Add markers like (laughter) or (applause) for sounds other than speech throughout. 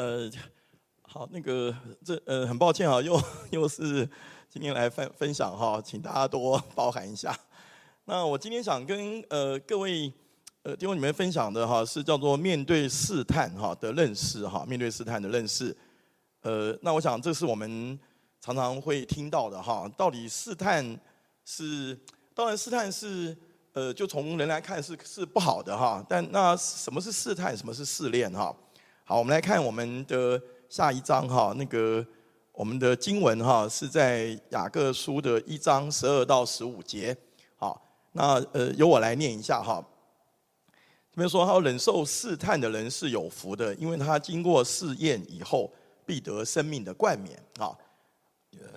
呃，好，那个这呃，很抱歉啊，又 (laughs) 又是今天来分分享哈，请大家多包涵一下。那我今天想跟呃各位呃弟兄你们分享的哈，是叫做面对试探哈的认识哈，面对试探的认识。呃，那我想这是我们常常会听到的哈，到底试探是，当然试探是。呃，就从人来看是是不好的哈，但那什么是试探，什么是试炼哈？好，我们来看我们的下一章哈，那个我们的经文哈是在雅各书的一章十二到十五节。好，那呃由我来念一下哈。这边说，他忍受试探的人是有福的，因为他经过试验以后，必得生命的冠冕啊。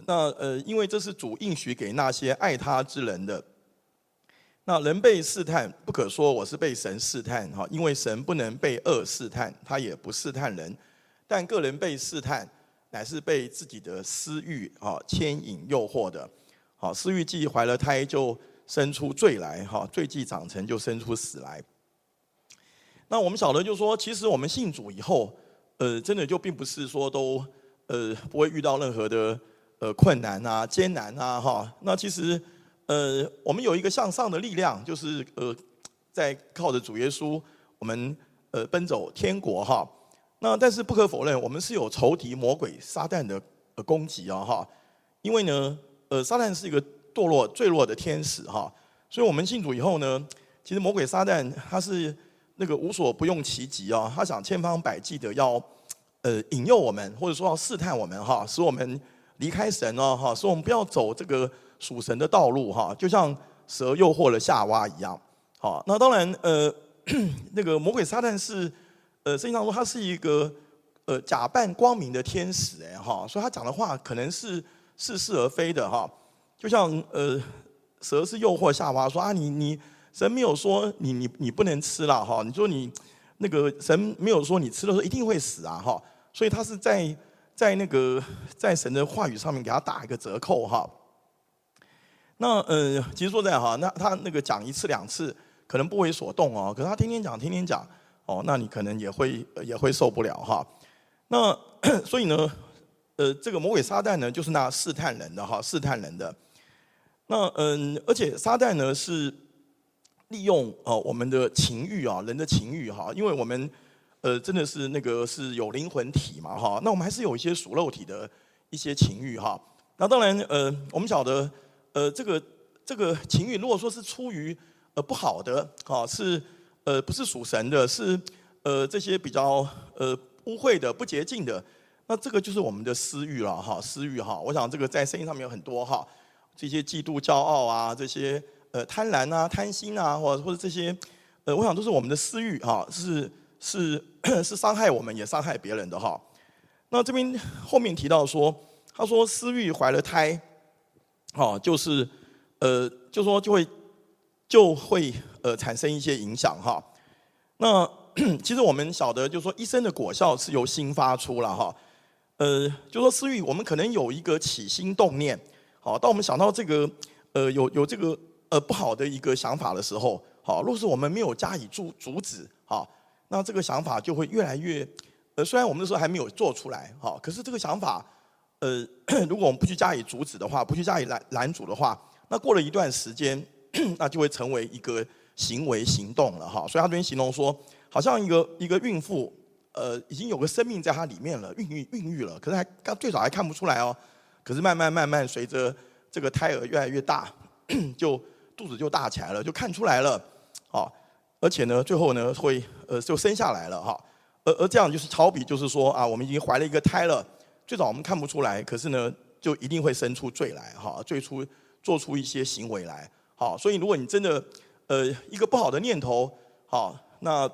那呃，因为这是主应许给那些爱他之人的。那人被试探，不可说我是被神试探哈，因为神不能被恶试探，他也不试探人。但个人被试探，乃是被自己的私欲啊牵引诱惑的。好，私欲既怀了胎，就生出罪来哈，罪既长成，就生出死来。那我们晓得，就是说，其实我们信主以后，呃，真的就并不是说都呃不会遇到任何的呃困难啊、艰难啊哈。那其实。呃，我们有一个向上的力量，就是呃，在靠着主耶稣，我们呃奔走天国哈。那但是不可否认，我们是有仇敌魔鬼撒旦的攻击啊哈。因为呢，呃，撒旦是一个堕落坠落的天使哈，所以我们信主以后呢，其实魔鬼撒旦他是那个无所不用其极啊，他想千方百计的要呃引诱我们，或者说要试探我们哈，使我们离开神哦哈，使我们不要走这个。属神的道路哈，就像蛇诱惑了夏娃一样。好，那当然呃，(coughs) 那个魔鬼撒旦是呃，圣经上说他是一个呃假扮光明的天使哎哈，所以他讲的话可能是似是而非的哈。就像呃，蛇是诱惑夏娃说啊，你你神没有说你你你不能吃了哈，你说你那个神没有说你吃了说一定会死啊哈，所以他是在在那个在神的话语上面给他打一个折扣哈。那呃，其实说在哈，那他那个讲一次两次可能不为所动哦，可是他天天讲天天讲哦，那你可能也会也会受不了哈。那所以呢，呃，这个魔鬼撒旦呢，就是那试探人的哈，试探人的。那嗯，而且撒旦呢是利用哦我们的情欲啊，人的情欲哈，因为我们呃真的是那个是有灵魂体嘛哈，那我们还是有一些属肉体的一些情欲哈。那当然呃，我们晓得。呃，这个这个情欲，如果说是出于呃不好的，哈，是呃不是属神的，是呃这些比较呃污秽的、不洁净的，那这个就是我们的私欲了，哈，私欲哈。我想这个在圣经上面有很多哈，这些嫉妒、骄傲啊，这些呃贪婪啊、贪心啊，或者或者这些呃，我想都是我们的私欲哈，是是是伤害我们也伤害别人的哈。那这边后面提到说，他说私欲怀了胎。好，就是，呃，就说就会，就会呃产生一些影响哈。那 (clears throat) 其实我们晓得，就是说一生的果效是由心发出了哈。呃，就说私欲，我们可能有一个起心动念，好，当我们想到这个，呃，有有这个呃不好的一个想法的时候，好，若是我们没有加以阻阻止，好，那这个想法就会越来越，呃，虽然我们那时候还没有做出来，好，可是这个想法。呃，(clears throat) 如果我们不去加以阻止的话，不去加以拦拦阻的话，那过了一段时间，(clears throat) 那就会成为一个行为行动了哈。所以他这边形容说，好像一个一个孕妇，呃，已经有个生命在它里面了，孕育孕育了，可是还刚最早还看不出来哦。可是慢慢慢慢随着这个胎儿越来越大，(clears throat) 就肚子就大起来了，就看出来了，啊，而且呢，最后呢会呃就生下来了哈。而而这样就是好比就是说啊，我们已经怀了一个胎了。最早我们看不出来，可是呢，就一定会生出罪来，哈，最初做出一些行为来，好，所以如果你真的，呃，一个不好的念头，好，那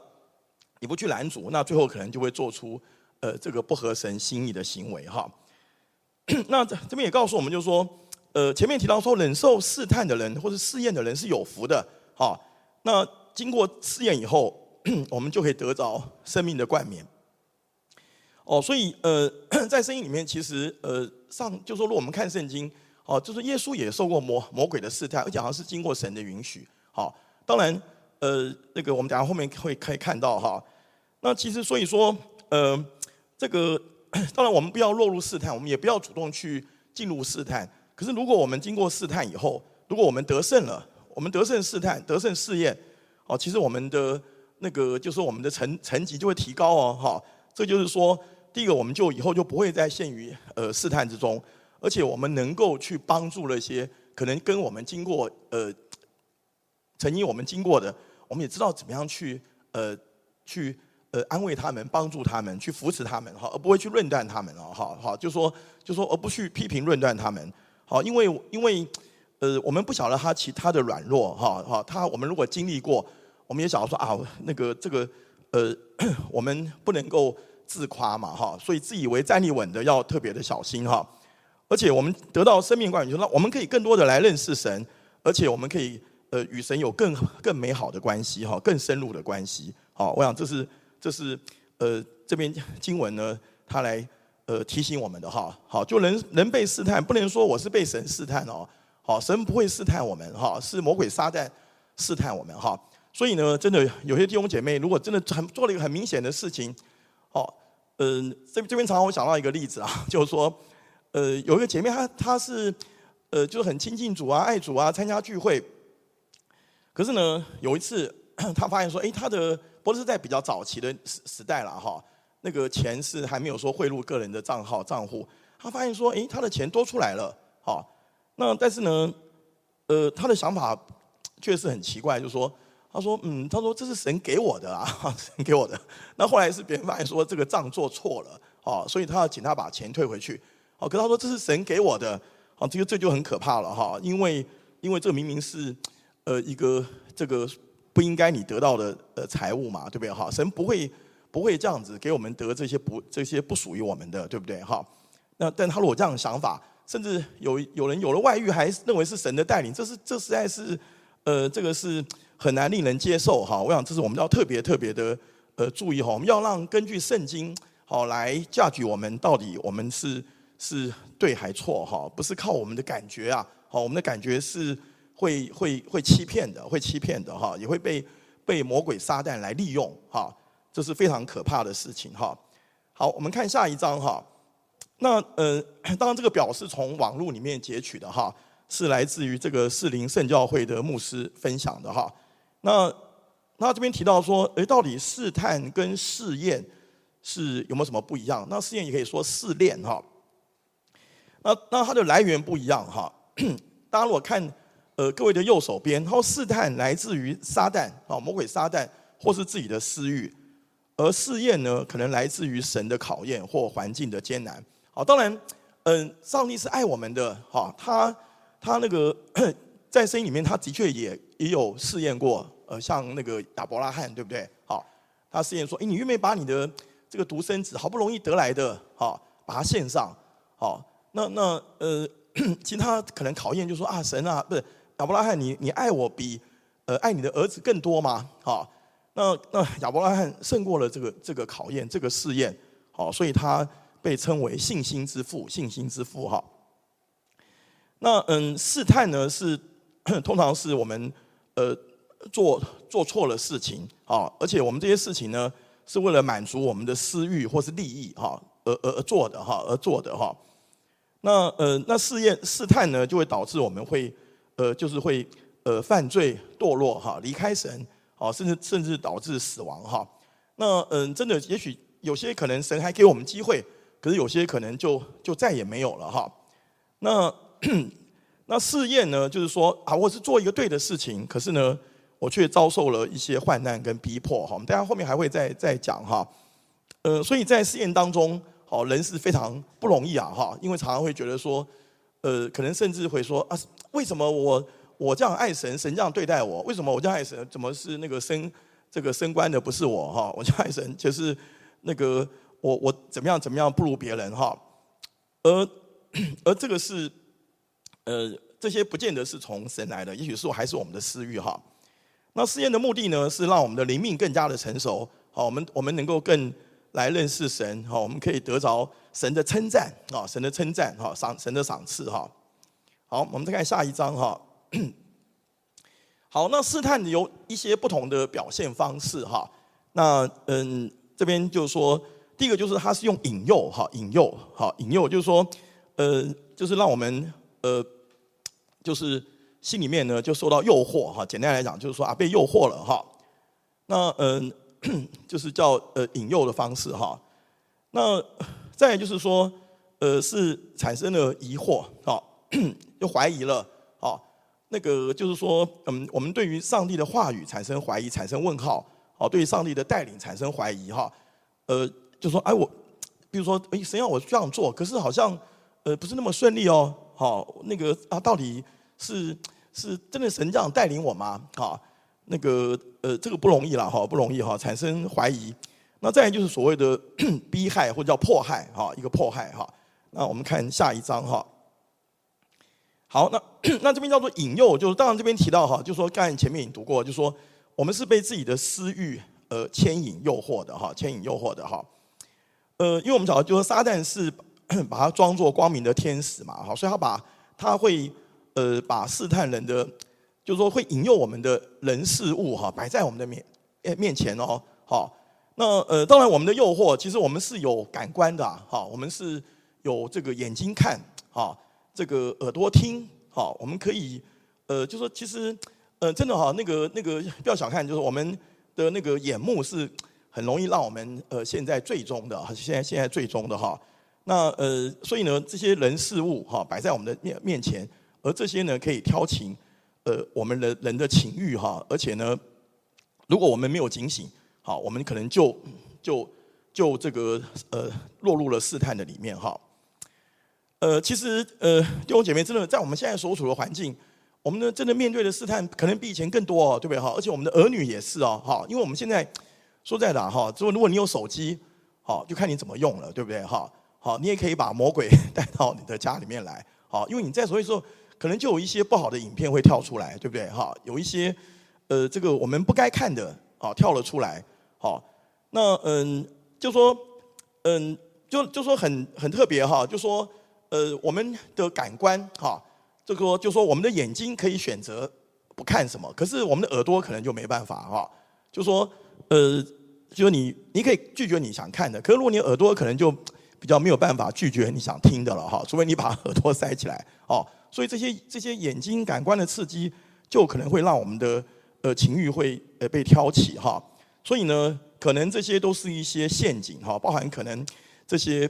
你不去拦阻，那最后可能就会做出，呃，这个不合神心意的行为，哈。(clears throat) 那这这边也告诉我们，就是说，呃，前面提到说，忍受试探的人或者试验的人是有福的，好，那经过试验以后，(clears throat) 我们就可以得着生命的冠冕。哦，所以呃，(clears throat) 在圣经里面，其实呃，上就说，如果我们看圣经，哦，就是耶稣也受过魔魔鬼的试探，而且好像是经过神的允许。好，当然，呃，那个我们等下后面会可以看到哈。那其实所以说，呃，这个当然我们不要落入试探，我们也不要主动去进入试探。可是如果我们经过试探以后，如果我们得胜了，我们得胜试探，得胜试验，哦，其实我们的那个就是我们的成成绩就会提高哦，哈。这就是说，第一个我们就以后就不会再陷于呃试探之中，而且我们能够去帮助那些可能跟我们经过呃曾经我们经过的，我们也知道怎么样去呃去呃安慰他们，帮助他们，去扶持他们哈，而不会去论断他们哦，哈，好，就说就说而不去批评论断他们，好，因为因为。呃，我们不晓得他其他的软弱，哈，哈，他我们如果经历过，我们也晓得说啊，那个这个，呃，我们不能够自夸嘛，哈，所以自以为站立稳的要特别的小心，哈。而且我们得到生命冠冕，就是我们可以更多的来认识神，而且我们可以呃与神有更更美好的关系，哈，更深入的关系，好，我想这是这是呃这边经文呢，他来呃提醒我们的哈，好，就人人被试探，不能说我是被神试探哦。好，神不会试探我们，哈，是魔鬼撒旦试探我们，哈。所以呢，真的有些弟兄姐妹，如果真的很做了一个很明显的事情，哦，嗯，这这边常常我想到一个例子啊，(laughs) 就是说，呃，有一个姐妹她她是，呃，就是很亲近主啊，爱主啊，参加聚会。可是呢，有一次她发现说，哎，她的不是在比较早期的时时代了哈，那个钱是还没有说汇入个人的账号账户，她发现说，哎，她的钱多出来了，哈。那但是呢，呃，他的想法确实很奇怪，就是说，他说，嗯，他说这是神给我的啊，(laughs) 神给我的。那后来是别人发现说这个账做错了，哦，所以他要请他把钱退回去。哦，可他说这是神给我的，哦，这个这就很可怕了哈，因为因为这明明是呃一个这个不应该你得到的呃财物嘛，对不对哈？神不会不会这样子给我们得这些不这些不属于我们的，对不对哈？那但他如果这样的想法。甚至有有人有了外遇，还认为是神的带领，这是这实在是，呃，这个是很难令人接受哈。我想这是我们要特别特别的呃注意哈。我们要让根据圣经好来驾驭我们到底我们是是对还错哈，不是靠我们的感觉啊。好，我们的感觉是会会会欺骗的，会欺骗的哈，也会被被魔鬼撒旦来利用哈。这是非常可怕的事情哈。好，我们看下一章哈。那呃，当然这个表是从网络里面截取的哈，是来自于这个士林圣教会的牧师分享的哈。那那这边提到说，诶，到底试探跟试验是有没有什么不一样？那试验也可以说试炼哈。那那它的来源不一样哈。(coughs) 大家如果看呃各位的右手边，然后试探来自于撒旦啊，魔鬼撒旦或是自己的私欲，而试验呢，可能来自于神的考验或环境的艰难。好，当然，嗯，上帝是爱我们的，哈，他他那个 (clears throat) 在圣经里面，他的确也也有试验过，呃，像那个亚伯拉罕，对不对？好，他试验说，哎，你愿不愿意把你的这个独生子，好不容易得来的，好，把它献上？好，那那呃，(clears throat) 其他可能考验就说啊，神啊，不是亚伯拉罕，你你爱我比呃爱你的儿子更多吗？好，那那亚伯拉罕胜过了这个这个考验，这个试验，好，所以他。被称为信心之父，信心之父哈。那嗯，试探呢是 (clears throat) 通常是我们呃做做错了事情啊，而且我们这些事情呢是为了满足我们的私欲或是利益哈而而而做的哈而做的哈。那呃那试验试探呢就会导致我们会呃就是会呃犯罪堕落哈离开神啊甚至甚至导致死亡哈。那嗯真的也许有些可能神还给我们机会。可是有些可能就就再也没有了哈。那 (clears throat) 那试验呢？就是说啊，我是做一个对的事情，可是呢，我却遭受了一些患难跟逼迫哈。我们大家后面还会再再讲哈。呃，所以在试验当中，好人是非常不容易啊哈，因为常常会觉得说，呃，可能甚至会说啊，为什么我我这样爱神，神这样对待我？为什么我这样爱神，怎么是那个升这个升官的不是我哈？我这样爱神就是那个。我我怎么样怎么样不如别人哈，而而这个是呃这些不见得是从神来的，也许是还是我们的私欲哈。那试验的目的呢，是让我们的灵命更加的成熟，好，我们我们能够更来认识神，好，我们可以得着神的称赞啊，神的称赞哈，赏神的赏赐哈。好，我们再看下一章哈。(clears throat) 好，那试探有一些不同的表现方式哈。那嗯，这边就是说。第一个就是它是用引诱哈，引诱哈，引诱就是说，呃，就是让我们呃，就是心里面呢就受到诱惑哈。简单来讲就是说啊，被诱惑了哈。那嗯、就是叫呃引诱的方式哈。那再就是说，呃，是产生了疑惑哈，(clears throat) 就怀疑了哈。那个就是说，嗯，我们对于上帝的话语产生怀疑，产生问号，好，对于上帝的带领产生怀疑哈，呃，就说，哎，我，比如说，哎，神要我这样做，可是好像，呃，不是那么顺利哦，好，那个啊，到底是是真的神这样带领我吗？哈，那个，呃，这个不容易了哈，不容易哈，产生怀疑。那再就是所谓的 (coughs) 逼害或者叫迫害哈，一个迫害哈。那我们看下一章哈。好，那 (coughs) 那这边叫做引诱，就是当然这边提到哈，就说刚才前面已经读过，就说我们是被自己的私欲呃牵引诱惑的哈，牵引诱惑的哈。呃，因为我们晓得，就说撒旦是 (clears throat) 把它装作光明的天使嘛，好，所以他把他会呃把试探人的，就是说会引诱我们的人事物哈摆在我们的面面前哦，好，那呃当然我们的诱惑其实我们是有感官的哈，我们是有这个眼睛看哈。这个耳朵听，哈，我们可以，呃，就说其实，呃，真的哈，那个那个不要小看，就是我们的那个眼目是很容易让我们呃现在最终的，现在现在最终的哈。那呃，所以呢，这些人事物哈摆在我们的面面前，而这些呢可以挑起呃我们的人的情欲哈，而且呢，如果我们没有警醒，好，我们可能就就就这个呃落入了试探的里面哈。呃，其实呃，弟兄姐妹，真的在我们现在所处的环境，我们呢真的面对的试探可能比以前更多哦，对不对哈？而且我们的儿女也是哦，哈，因为我们现在说在哪哈，如果如果你有手机，好，就看你怎么用了，对不对哈？好，你也可以把魔鬼 (laughs) 带到你的家里面来，好，因为你在所以说可能就有一些不好的影片会跳出来，对不对哈？有一些呃，这个我们不该看的，啊，跳了出来，好，那嗯，就说嗯，就就说很很特别哈，就说。呃，我们的感官哈，这个就说我们的眼睛可以选择不看什么，可是我们的耳朵可能就没办法哈。就说呃，就说你你可以拒绝你想看的，可是如果你耳朵可能就比较没有办法拒绝你想听的了哈，除非你把耳朵塞起来哦。所以这些这些眼睛感官的刺激，就可能会让我们的呃情欲会呃被挑起哈。所以呢，可能这些都是一些陷阱哈，包含可能这些。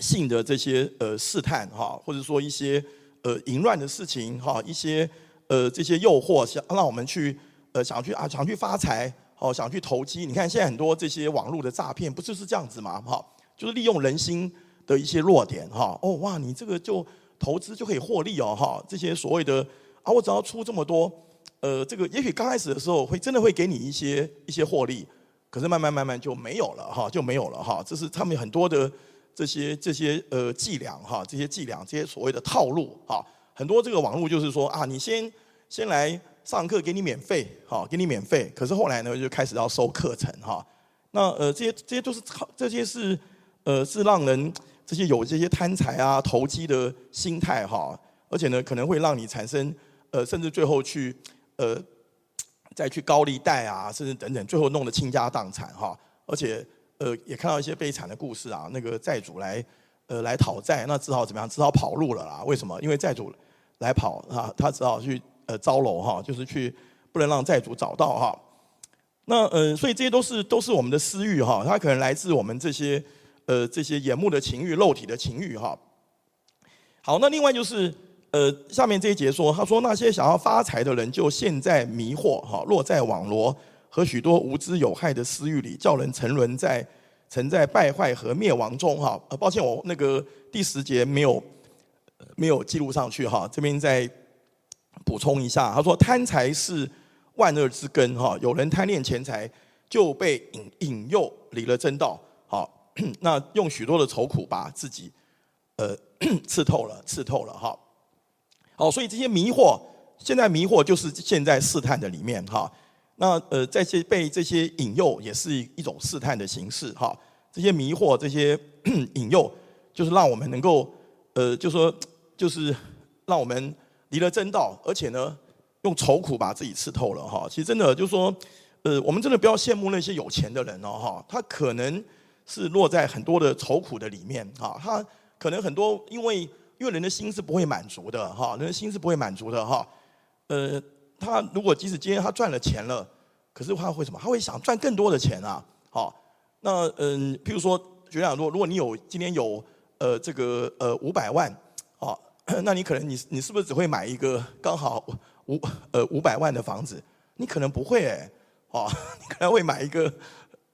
性的这些呃试探哈，或者说一些呃淫乱的事情哈，一些呃这些诱惑，想让我们去呃想去啊想去发财哦，想去投机。你看现在很多这些网络的诈骗，不就是这样子吗？哈，就是利用人心的一些弱点哈。哦哇，你这个就投资就可以获利哦哈。这些所谓的啊，我只要出这么多，呃，这个也许刚开始的时候会真的会给你一些一些获利，可是慢慢慢慢就没有了哈，就没有了哈。这是他们很多的。这些这些呃伎俩哈，这些伎俩，这些所谓的套路哈，很多这个网络就是说啊，你先先来上课，给你免费，哈，给你免费。可是后来呢，就开始要收课程哈。那呃，这些这些都是这些是呃是让人这些有这些贪财啊、投机的心态哈，而且呢，可能会让你产生呃，甚至最后去呃再去高利贷啊，甚至等等，最后弄得倾家荡产哈，而且。呃，也看到一些悲惨的故事啊，那个债主来，呃，来讨债，那只好怎么样？只好跑路了啦。为什么？因为债主来跑啊，他只好去呃招楼哈，就是去不能让债主找到哈。那呃，所以这些都是都是我们的私欲哈，它可能来自我们这些呃这些眼目的情欲、肉体的情欲哈。好，那另外就是呃下面这一节说，他说那些想要发财的人就陷在迷惑哈，落在网罗。和许多无知有害的私欲里，叫人沉沦在沉在败坏和灭亡中。哈，呃，抱歉，我那个第十节没有没有记录上去哈，这边再补充一下。他说：“贪财是万恶之根。”哈，有人贪恋钱财，就被引引诱离了真道。(clears throat) 那用许多的愁苦把自己呃 (clears throat) 刺透了，刺透了。哈，好，所以这些迷惑，现在迷惑就是现在试探的里面哈。那呃，在这被这些引诱也是一种试探的形式哈。这些迷惑、这些 (clears throat) 引诱，就是让我们能够呃，就说就是让我们离了真道，而且呢，用愁苦把自己刺透了哈。其实真的就是说，呃，我们真的不要羡慕那些有钱的人哦哈。他可能是落在很多的愁苦的里面哈，他可能很多因为因为人的心是不会满足的哈，人的心是不会满足的哈，呃，他如果即使今天他赚了钱了，可是他会什么？他会想赚更多的钱啊，好，那嗯，譬如说，举例来说，如果你有今天有呃这个呃五百万，啊，那你可能你你是不是只会买一个刚好五呃五百万的房子？你可能不会哎，哦，(laughs) 你可能会买一个。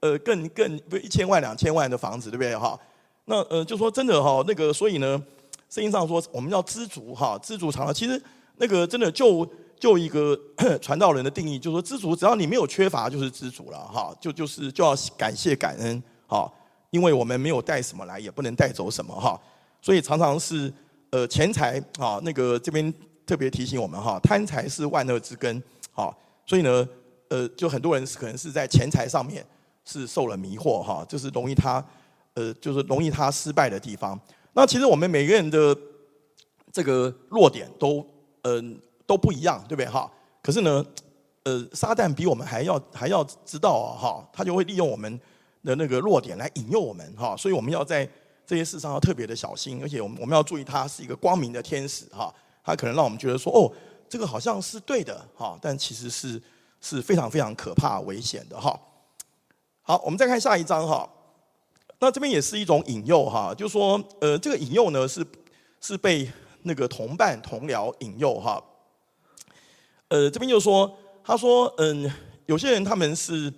呃，更更不是一千万两千万的房子，对不对哈？那呃，就说真的哈，那个所以呢，圣经上说我们要知足哈，知足常乐。其实那个真的就就一个 (coughs) 传道人的定义，就是说知足，只要你没有缺乏，就是知足了哈。就就是就要感谢感恩哈，因为我们没有带什么来，也不能带走什么哈。所以常常是呃钱财啊，那个这边特别提醒我们哈，贪财是万恶之根啊。所以呢，呃，就很多人可能是在钱财上面。是受了迷惑哈，就是容易他，呃，就是容易他失败的地方。那其实我们每个人的这个弱点都，嗯、呃，都不一样，对不对哈？可是呢，呃，撒旦比我们还要还要知道哈，他就会利用我们的那个弱点来引诱我们哈。所以我们要在这些事上要特别的小心，而且我们我们要注意，他是一个光明的天使哈，他可能让我们觉得说，哦，这个好像是对的哈，但其实是是非常非常可怕危险的哈。好，我们再看下一章哈。那这边也是一种引诱哈，就是说，呃，这个引诱呢是是被那个同伴同僚引诱哈。呃，这边就说，他说，嗯，有些人他们是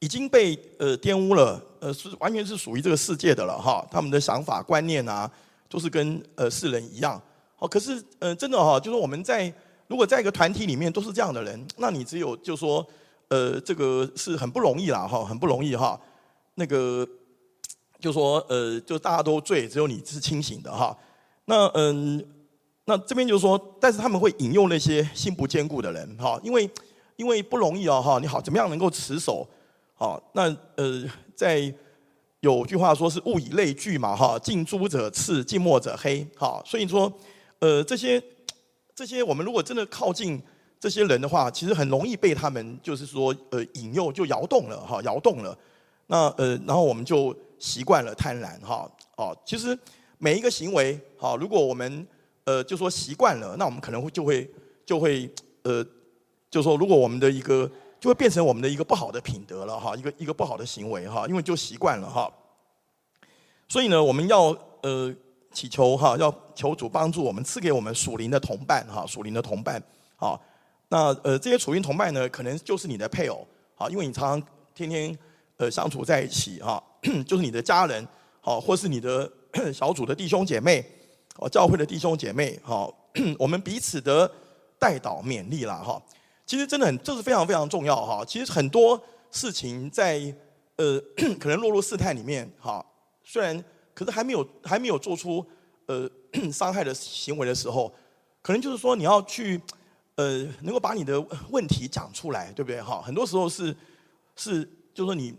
已经被呃玷污了，呃，是完全是属于这个世界的了哈。他们的想法观念啊，都是跟呃世人一样。好，可是呃，真的哈，就是我们在如果在一个团体里面都是这样的人，那你只有就说。呃，这个是很不容易啦，哈，很不容易哈。那个就说，呃，就大家都醉，只有你是清醒的哈。那嗯，那这边就是说，但是他们会引诱那些心不坚固的人哈，因为因为不容易啊哈。你好，怎么样能够持守？好，那呃，在有句话说是物以类聚嘛哈，近朱者赤，近墨者黑。好，所以说，呃，这些这些我们如果真的靠近。这些人的话，其实很容易被他们就是说，呃，引诱就摇动了哈，摇动了。那呃，然后我们就习惯了贪婪哈。哦，其实每一个行为，好，如果我们呃就说习惯了，那我们可能会就会就会呃，就说如果我们的一个就会变成我们的一个不好的品德了哈，一个一个不好的行为哈，因为就习惯了哈。所以呢，我们要呃祈求哈，要求主帮助我们赐给我们属灵的同伴哈，属灵的同伴好。那呃，这些属灵同伴呢，可能就是你的配偶，好，因为你常常天天呃相处在一起哈，就是你的家人，好，或是你的小组的弟兄姐妹，哦，教会的弟兄姐妹，好，我们彼此的代祷勉励啦哈。其实真的很，这是非常非常重要哈。其实很多事情在呃可能落入试探里面哈，虽然可是还没有还没有做出呃 (coughs) 伤害的行为的时候，可能就是说你要去。呃，能够把你的问题讲出来，对不对？哈，很多时候是是，就是说你，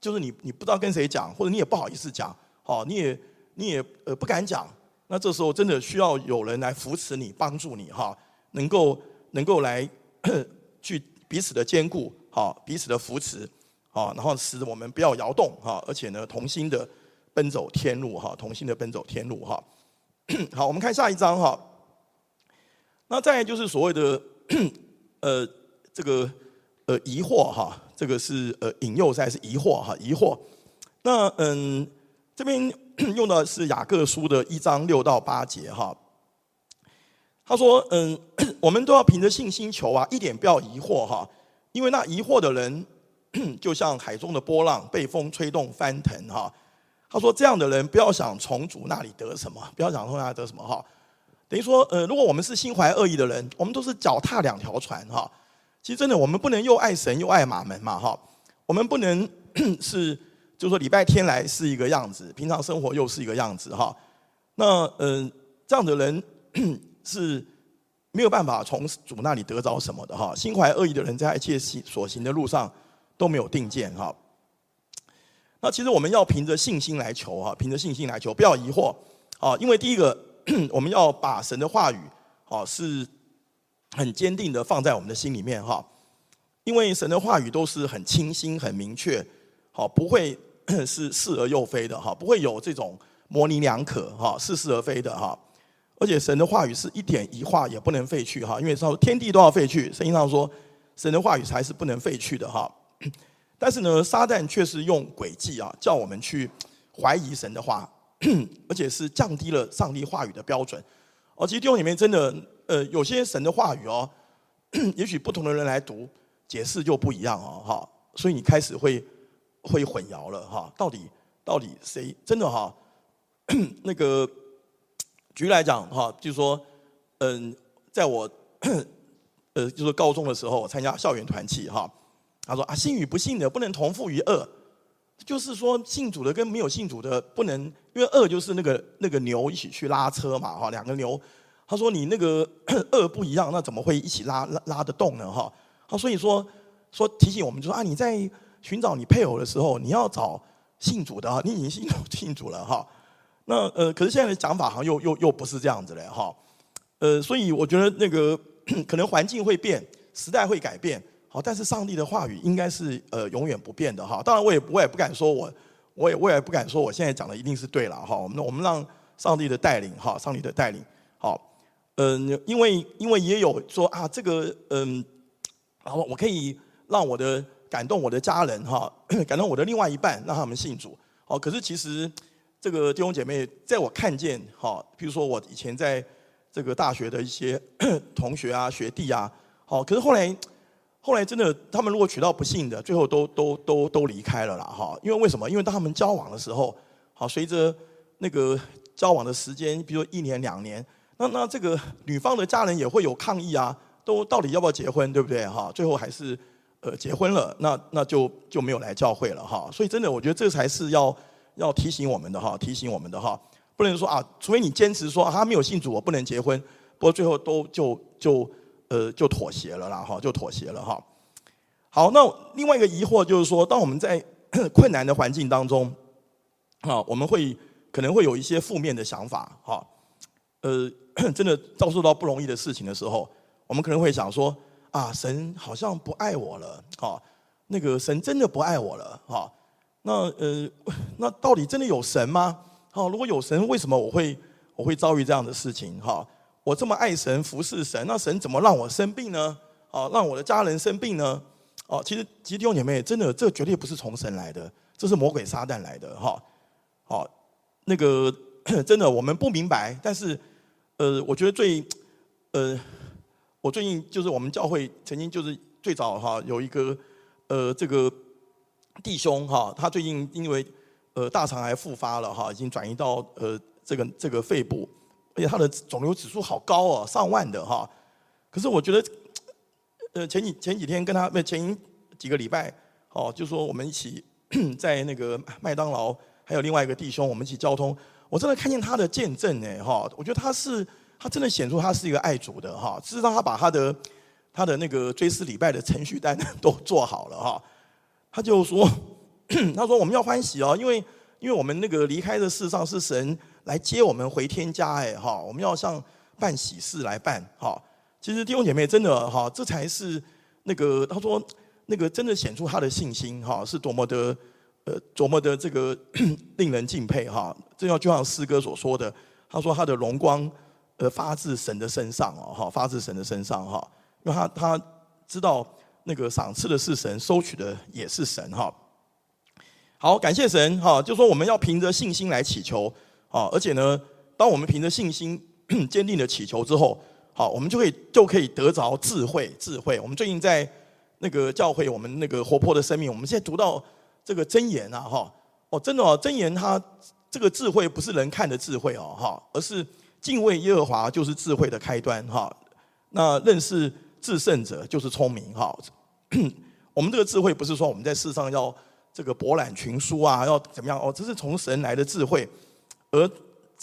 就是你，你不知道跟谁讲，或者你也不好意思讲，好，你也你也呃不敢讲。那这时候真的需要有人来扶持你，帮助你，哈，能够能够来 (coughs) 去彼此的坚固，好，彼此的扶持，好，然后使我们不要摇动，哈，而且呢，同心的奔走天路，哈，同心的奔走天路，哈。(coughs) 好，我们看下一章，哈。那再就是所谓的 (clears throat) 呃这个呃疑惑哈，这个是呃引诱，再是疑惑哈疑惑。那嗯这边 (clears throat) 用的是雅各书的一章六到八节哈。他说嗯 (clears throat) 我们都要凭着信心求啊，一点不要疑惑哈，因为那疑惑的人就像海中的波浪，被风吹动翻腾哈。他说这样的人不要想从主那里得什么，不要想从那里得什么哈。等于说，呃，如果我们是心怀恶意的人，我们都是脚踏两条船哈。其实真的，我们不能又爱神又爱马门嘛哈。我们不能 (clears throat) 是，就是说礼拜天来是一个样子，平常生活又是一个样子哈。那嗯、呃，这样的人 (clears throat) 是没有办法从主那里得着什么的哈。心怀恶意的人，在一切行所行的路上都没有定见哈。那其实我们要凭着信心来求哈，凭着信心来求，不要疑惑啊，因为第一个。(clears throat) 我们要把神的话语，好是很坚定的放在我们的心里面哈，因为神的话语都是很清新、很明确，好不会 (clears throat) 是是而又非的哈，不会有这种模棱两可哈，似是而非的哈。而且神的话语是一点一画也不能废去哈，因为说天地都要废去，圣经上说神的话语才是不能废去的哈。(clears throat) 但是呢，撒旦却是用诡计啊，叫我们去怀疑神的话，(clears throat) 而且是降低了上帝话语的标准。哦，其实弟兄里面真的，呃，有些神的话语哦，(clears throat) 也许不同的人来读解释就不一样哦，哈，所以你开始会会混淆了哈，到底到底谁真的哈？(clears throat) 那个举例来讲哈，就是说，嗯，在我呃，就是高中的时候，我参加校园团契哈。他说啊，信与不信的不能同负于轭，就是说信主的跟没有信主的不能，因为轭就是那个那个牛一起去拉车嘛，哈，两个牛。他说你那个 (coughs) 轭不一样，那怎么会一起拉拉拉得动呢？哈，他所以说说提醒我们就说啊，你在寻找你配偶的时候，你要找信主的，你已经信主信主了哈。那呃，可是现在的讲法好像又又又不是这样子了哈。呃，所以我觉得那个 (coughs) 可能环境会变，时代会改变。好，但是上帝的话语应该是呃永远不变的哈。当然，我也我也不敢说我，我也我也不敢说我现在讲的一定是对了哈。我们我们让上帝的带领哈，上帝的带领好。嗯，因为因为也有说啊，这个嗯，然后我可以让我的感动我的家人哈，(coughs) 感动我的另外一半，让他们信主。好，可是其实这个弟兄姐妹，在我看见哈，比如说我以前在这个大学的一些 (coughs) 同学啊、学弟啊，好，可是后来。后来真的，他们如果娶到不幸的，最后都都都都离开了啦，哈。因为为什么？因为当他们交往的时候，好，随着那个交往的时间，比如说一年两年，那那这个女方的家人也会有抗议啊，都到底要不要结婚，对不对？哈，最后还是呃结婚了，那那就就没有来教会了哈。所以真的，我觉得这才是要要提醒我们的哈，提醒我们的哈，不能说啊，除非你坚持说他没有信主，我不能结婚，不过最后都就就。呃，就妥协了啦，哈，就妥协了哈。好，那另外一个疑惑就是说，当我们在 (coughs) 困难的环境当中，啊，我们会可能会有一些负面的想法，哈，呃，(coughs) 真的遭受到不容易的事情的时候，我们可能会想说，啊，神好像不爱我了，哈，那个神真的不爱我了，哈，那呃，那到底真的有神吗？好，如果有神，为什么我会我会遭遇这样的事情？哈。我这么爱神、服侍神，那神怎么让我生病呢？哦，让我的家人生病呢？哦，其实，其实弟兄姐妹，真的，这绝对不是从神来的，这是魔鬼撒旦来的，哈。好，那个真的我们不明白，但是，呃，我觉得最，呃，我最近就是我们教会曾经就是最早哈有一个，呃，这个弟兄哈，他最近因为呃大肠癌复发了哈，已经转移到呃这个这个肺部。而且他的肿瘤指数好高哦，上万的哈。可是我觉得，呃，前几前几天跟他，前几个礼拜，哦，就说我们一起在那个麦当劳，还有另外一个弟兄，我们一起交通，我真的看见他的见证哎哈。我觉得他是，他真的显出他是一个爱主的哈。事实上，他把他的他的那个追思礼拜的程序单 (laughs) 都做好了哈。他就说，(clears throat) 他说我们要欢喜哦，因为因为我们那个离开的世上是神。来接我们回天家，哎哈，我们要像办喜事来办哈。其实弟兄姐妹真的哈，这才是那个他说那个真的显出他的信心哈，是多么的呃，多么的这个 (coughs) 令人敬佩哈。这要就像诗歌所说的，他说他的荣光呃发自神的身上哦哈，发自神的身上哈，因为他他知道那个赏赐的是神，收取的也是神哈。好，感谢神哈，就说我们要凭着信心来祈求。啊，而且呢，当我们凭着信心 (clears throat) 坚定的祈求之后，好，我们就可以就可以得着智慧。智慧，我们最近在那个教会，我们那个活泼的生命，我们现在读到这个箴言啊，哈，哦，真的哦，箴言它这个智慧不是人看的智慧哦，哈，而是敬畏耶和华就是智慧的开端，哈。那认识至圣者就是聪明，哈。(clears throat) 我们这个智慧不是说我们在世上要这个博览群书啊，要怎么样哦，这是从神来的智慧。而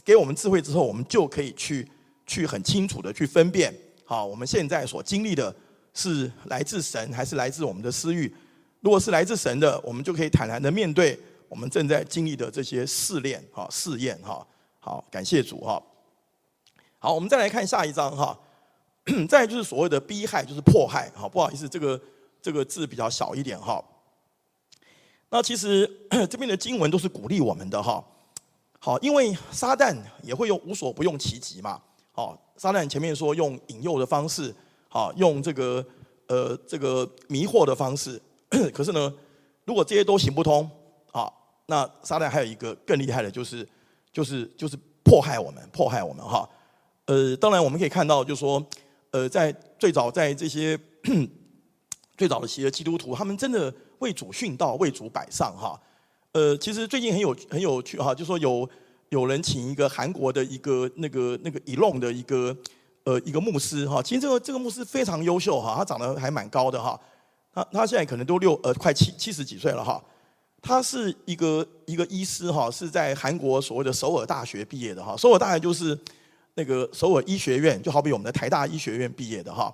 给我们智慧之后，我们就可以去去很清楚的去分辨，好，我们现在所经历的是来自神还是来自我们的私欲？如果是来自神的，我们就可以坦然的面对我们正在经历的这些试炼、哈试验、哈。好，感谢主哈。好，我们再来看下一章哈。(coughs) 再就是所谓的逼害，就是迫害。哈，不好意思，这个这个字比较小一点哈。那其实 (coughs) 这边的经文都是鼓励我们的哈。好，因为撒旦也会用无所不用其极嘛。好，撒旦前面说用引诱的方式，好，用这个呃这个迷惑的方式。(clears throat) 可是呢，如果这些都行不通，好，那撒旦还有一个更厉害的，就是就是就是迫害我们，迫害我们哈。呃，当然我们可以看到，就是说，呃，在最早在这些 (clears throat) 最早的期的基督徒，他们真的为主殉道，为主摆上哈。呃，其实最近很有很有趣哈，就说有。有人请一个韩国的一个那个那个伊隆的一个呃一个牧师哈，其实这个这个牧师非常优秀哈，他长得还蛮高的哈，他他现在可能都六呃快七七十几岁了哈，他是一个一个医师哈，是在韩国所谓的首尔大学毕业的哈，首尔大学就是那个首尔医学院，就好比我们的台大医学院毕业的哈，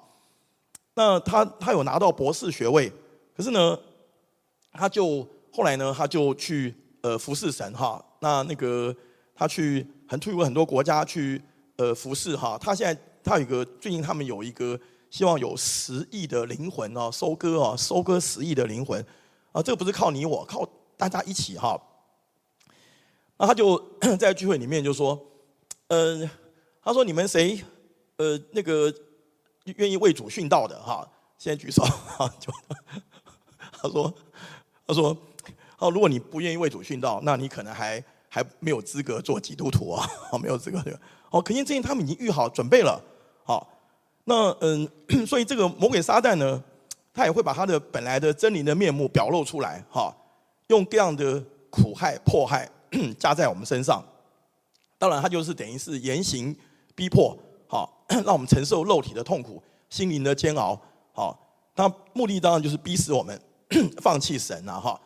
那他他有拿到博士学位，可是呢，他就后来呢他就去呃服侍神哈，那那个。他去很去过很多国家去呃服侍哈，他现在他有一个最近他们有一个希望有十亿的灵魂哦，收割哦，收割十亿的灵魂啊，这个不是靠你我，靠大家一起哈。那他就 (coughs) 在聚会里面就说，呃，他说你们谁呃那个愿意为主殉道的哈，现在举手哈，(laughs) 就他说他说哦，如果你不愿意为主殉道，那你可能还。还没有资格做基督徒啊！(laughs) 没有资格哦，可见这些他们已经预好准备了。好，那嗯，(coughs) 所以这个魔鬼撒旦呢，他也会把他的本来的真理的面目表露出来，哈，用各样的苦害迫害 (coughs) 加在我们身上。当然，他就是等于是严刑逼迫，好，(coughs) 让我们承受肉体的痛苦、心灵的煎熬。好，他目的当然就是逼死我们放弃神呐，哈。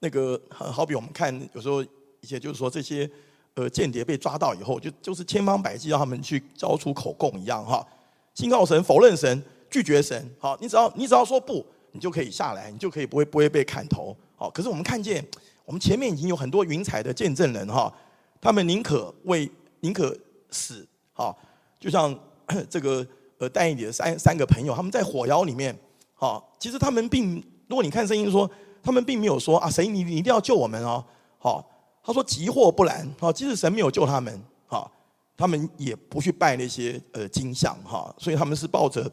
那个好比我们看有时候。一些就是说这些呃间谍被抓到以后，就就是千方百计让他们去交出口供一样哈，信靠神，否认神，拒绝神。好，你只要你只要说不，你就可以下来，你就可以不会不会被砍头。好，可是我们看见我们前面已经有很多云彩的见证人哈，他们宁可为宁可死。好，就像 (clears throat) 这个呃但以理的三三个朋友，他们在火窑里面。好，其实他们并如果你看圣经说，他们并没有说啊，神你你一定要救我们哦。好。他说：“急祸不拦，哈，即使神没有救他们，哈，他们也不去拜那些呃金像，哈，所以他们是抱着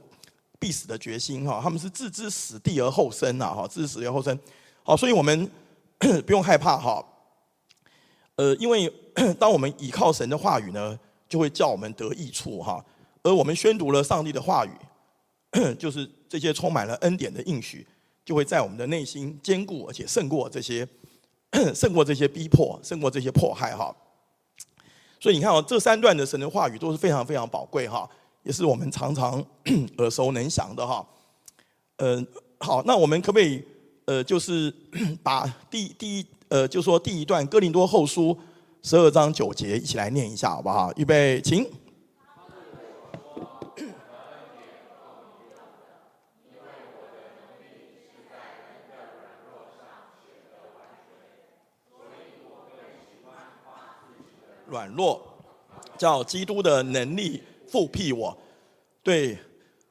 必死的决心，哈，他们是置之死地而后生呐，哈，置之死地而后生，好，所以我们 (coughs) 不用害怕，哈，呃，因为 (coughs) 当我们倚靠神的话语呢，就会叫我们得益处，哈，而我们宣读了上帝的话语，(coughs) 就是这些充满了恩典的应许，就会在我们的内心坚固，而且胜过这些。(coughs) ”胜过这些逼迫，胜过这些迫害哈。所以你看哦，这三段的神的话语都是非常非常宝贵哈，也是我们常常 (coughs) 耳熟能详的哈。嗯，好，那我们可不可以呃，就是 (coughs) 把第第一呃，就说第一段哥林多后书十二章九节一起来念一下好不好？预备，请。软弱，叫基督的能力覆庇我。对，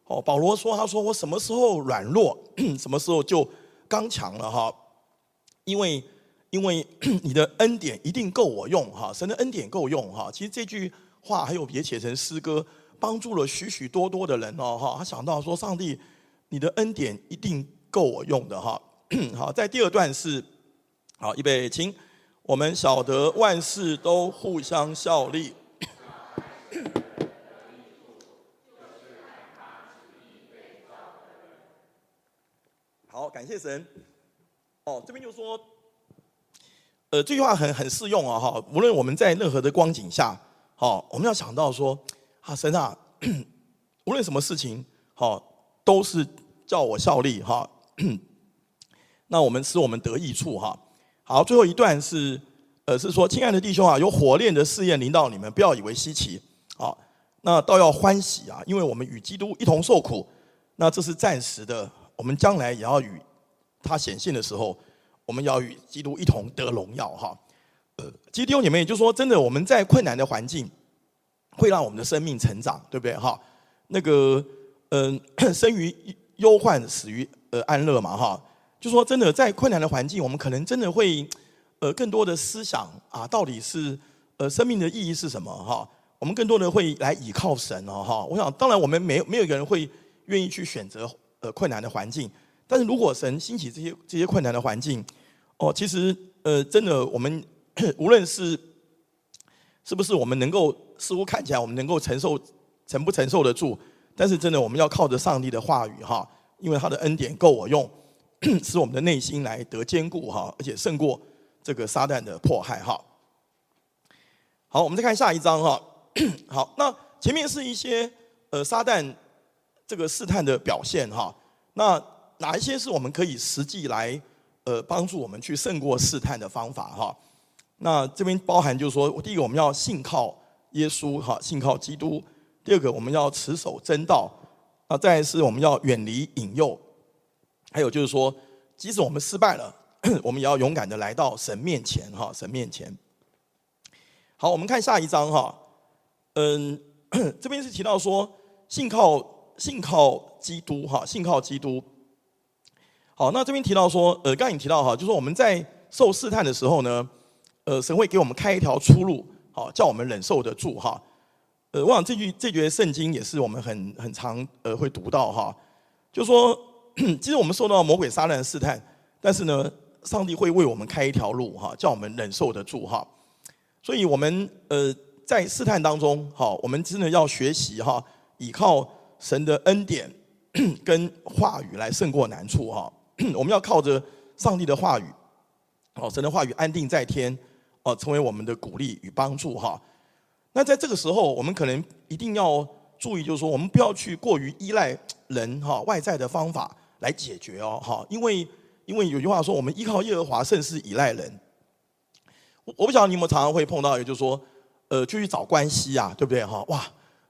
哦，保罗说：“他说我什么时候软弱，(clears throat) 什么时候就刚强了哈。因为，因为 (clears throat) 你的恩典一定够我用哈，神的恩典够用哈。其实这句话还有别写成诗歌，帮助了许许多多的人哦哈。他想到说，上帝，你的恩典一定够我用的哈。(clears throat) 好，在第二段是，好，预备，请。我们晓得万事都互相效力。(coughs) 好，感谢神。哦，这边就说，呃，这句话很很适用啊，哈，无论我们在任何的光景下，好，我们要想到说，啊，神啊，(coughs) 无论什么事情，好，都是叫我效力哈。(coughs) 那我们使我们得益处哈。好，最后一段是，呃，是说，亲爱的弟兄啊，有火炼的试验临到你们，不要以为稀奇，好，那倒要欢喜啊，因为我们与基督一同受苦，那这是暂时的，我们将来也要与他显现的时候，我们要与基督一同得荣耀哈。呃，基督你们，也就是说，真的我们在困难的环境，会让我们的生命成长，对不对哈？那个，嗯、呃，(coughs) 生于忧患，死于呃安乐嘛哈。就说真的，在困难的环境，我们可能真的会，呃，更多的思想啊，到底是呃生命的意义是什么哈？我们更多的会来倚靠神哦哈。我想，当然我们没没有一个人会愿意去选择呃困难的环境，但是如果神兴起这些这些困难的环境，哦，其实呃真的我们 (coughs) 无论是是不是我们能够似乎看起来我们能够承受承不承受得住，但是真的我们要靠着上帝的话语哈，因为他的恩典够我用。(clears throat) 使我们的内心来得坚固哈，而且胜过这个撒旦的迫害哈。好，我们再看下一章哈。(clears throat) 好，那前面是一些呃撒旦这个试探的表现哈。那哪一些是我们可以实际来呃帮助我们去胜过试探的方法哈？那这边包含就是说，第一个我们要信靠耶稣哈，信靠基督；第二个我们要持守真道；啊，再是我们要远离引诱。还有就是说，即使我们失败了，我们也要勇敢的来到神面前哈，神面前。好，我们看下一章哈。嗯，这边是提到说，信靠信靠基督哈，信靠基督。好，那这边提到说，呃，刚才你提到哈，就是我们在受试探的时候呢，呃，神会给我们开一条出路，好，叫我们忍受得住哈。呃，我想这句这句圣经也是我们很很常呃会读到哈，就是说。(clears throat) 其实我们受到魔鬼撒旦的试探，但是呢，上帝会为我们开一条路哈，叫我们忍受得住哈。所以，我们呃在试探当中，哈，我们真的要学习哈，依靠神的恩典 (clears throat) 跟话语来胜过难处哈。(clears throat) 我们要靠着上帝的话语，哦，神的话语安定在天，哦，成为我们的鼓励与帮助哈。那在这个时候，我们可能一定要注意，就是说，我们不要去过于依赖人哈外在的方法。来解决哦，哈，因为因为有句话说，我们依靠耶和华胜是倚赖人。我我不晓得你有没有常常会碰到，也就是说，呃，就去找关系啊，对不对哈？哇，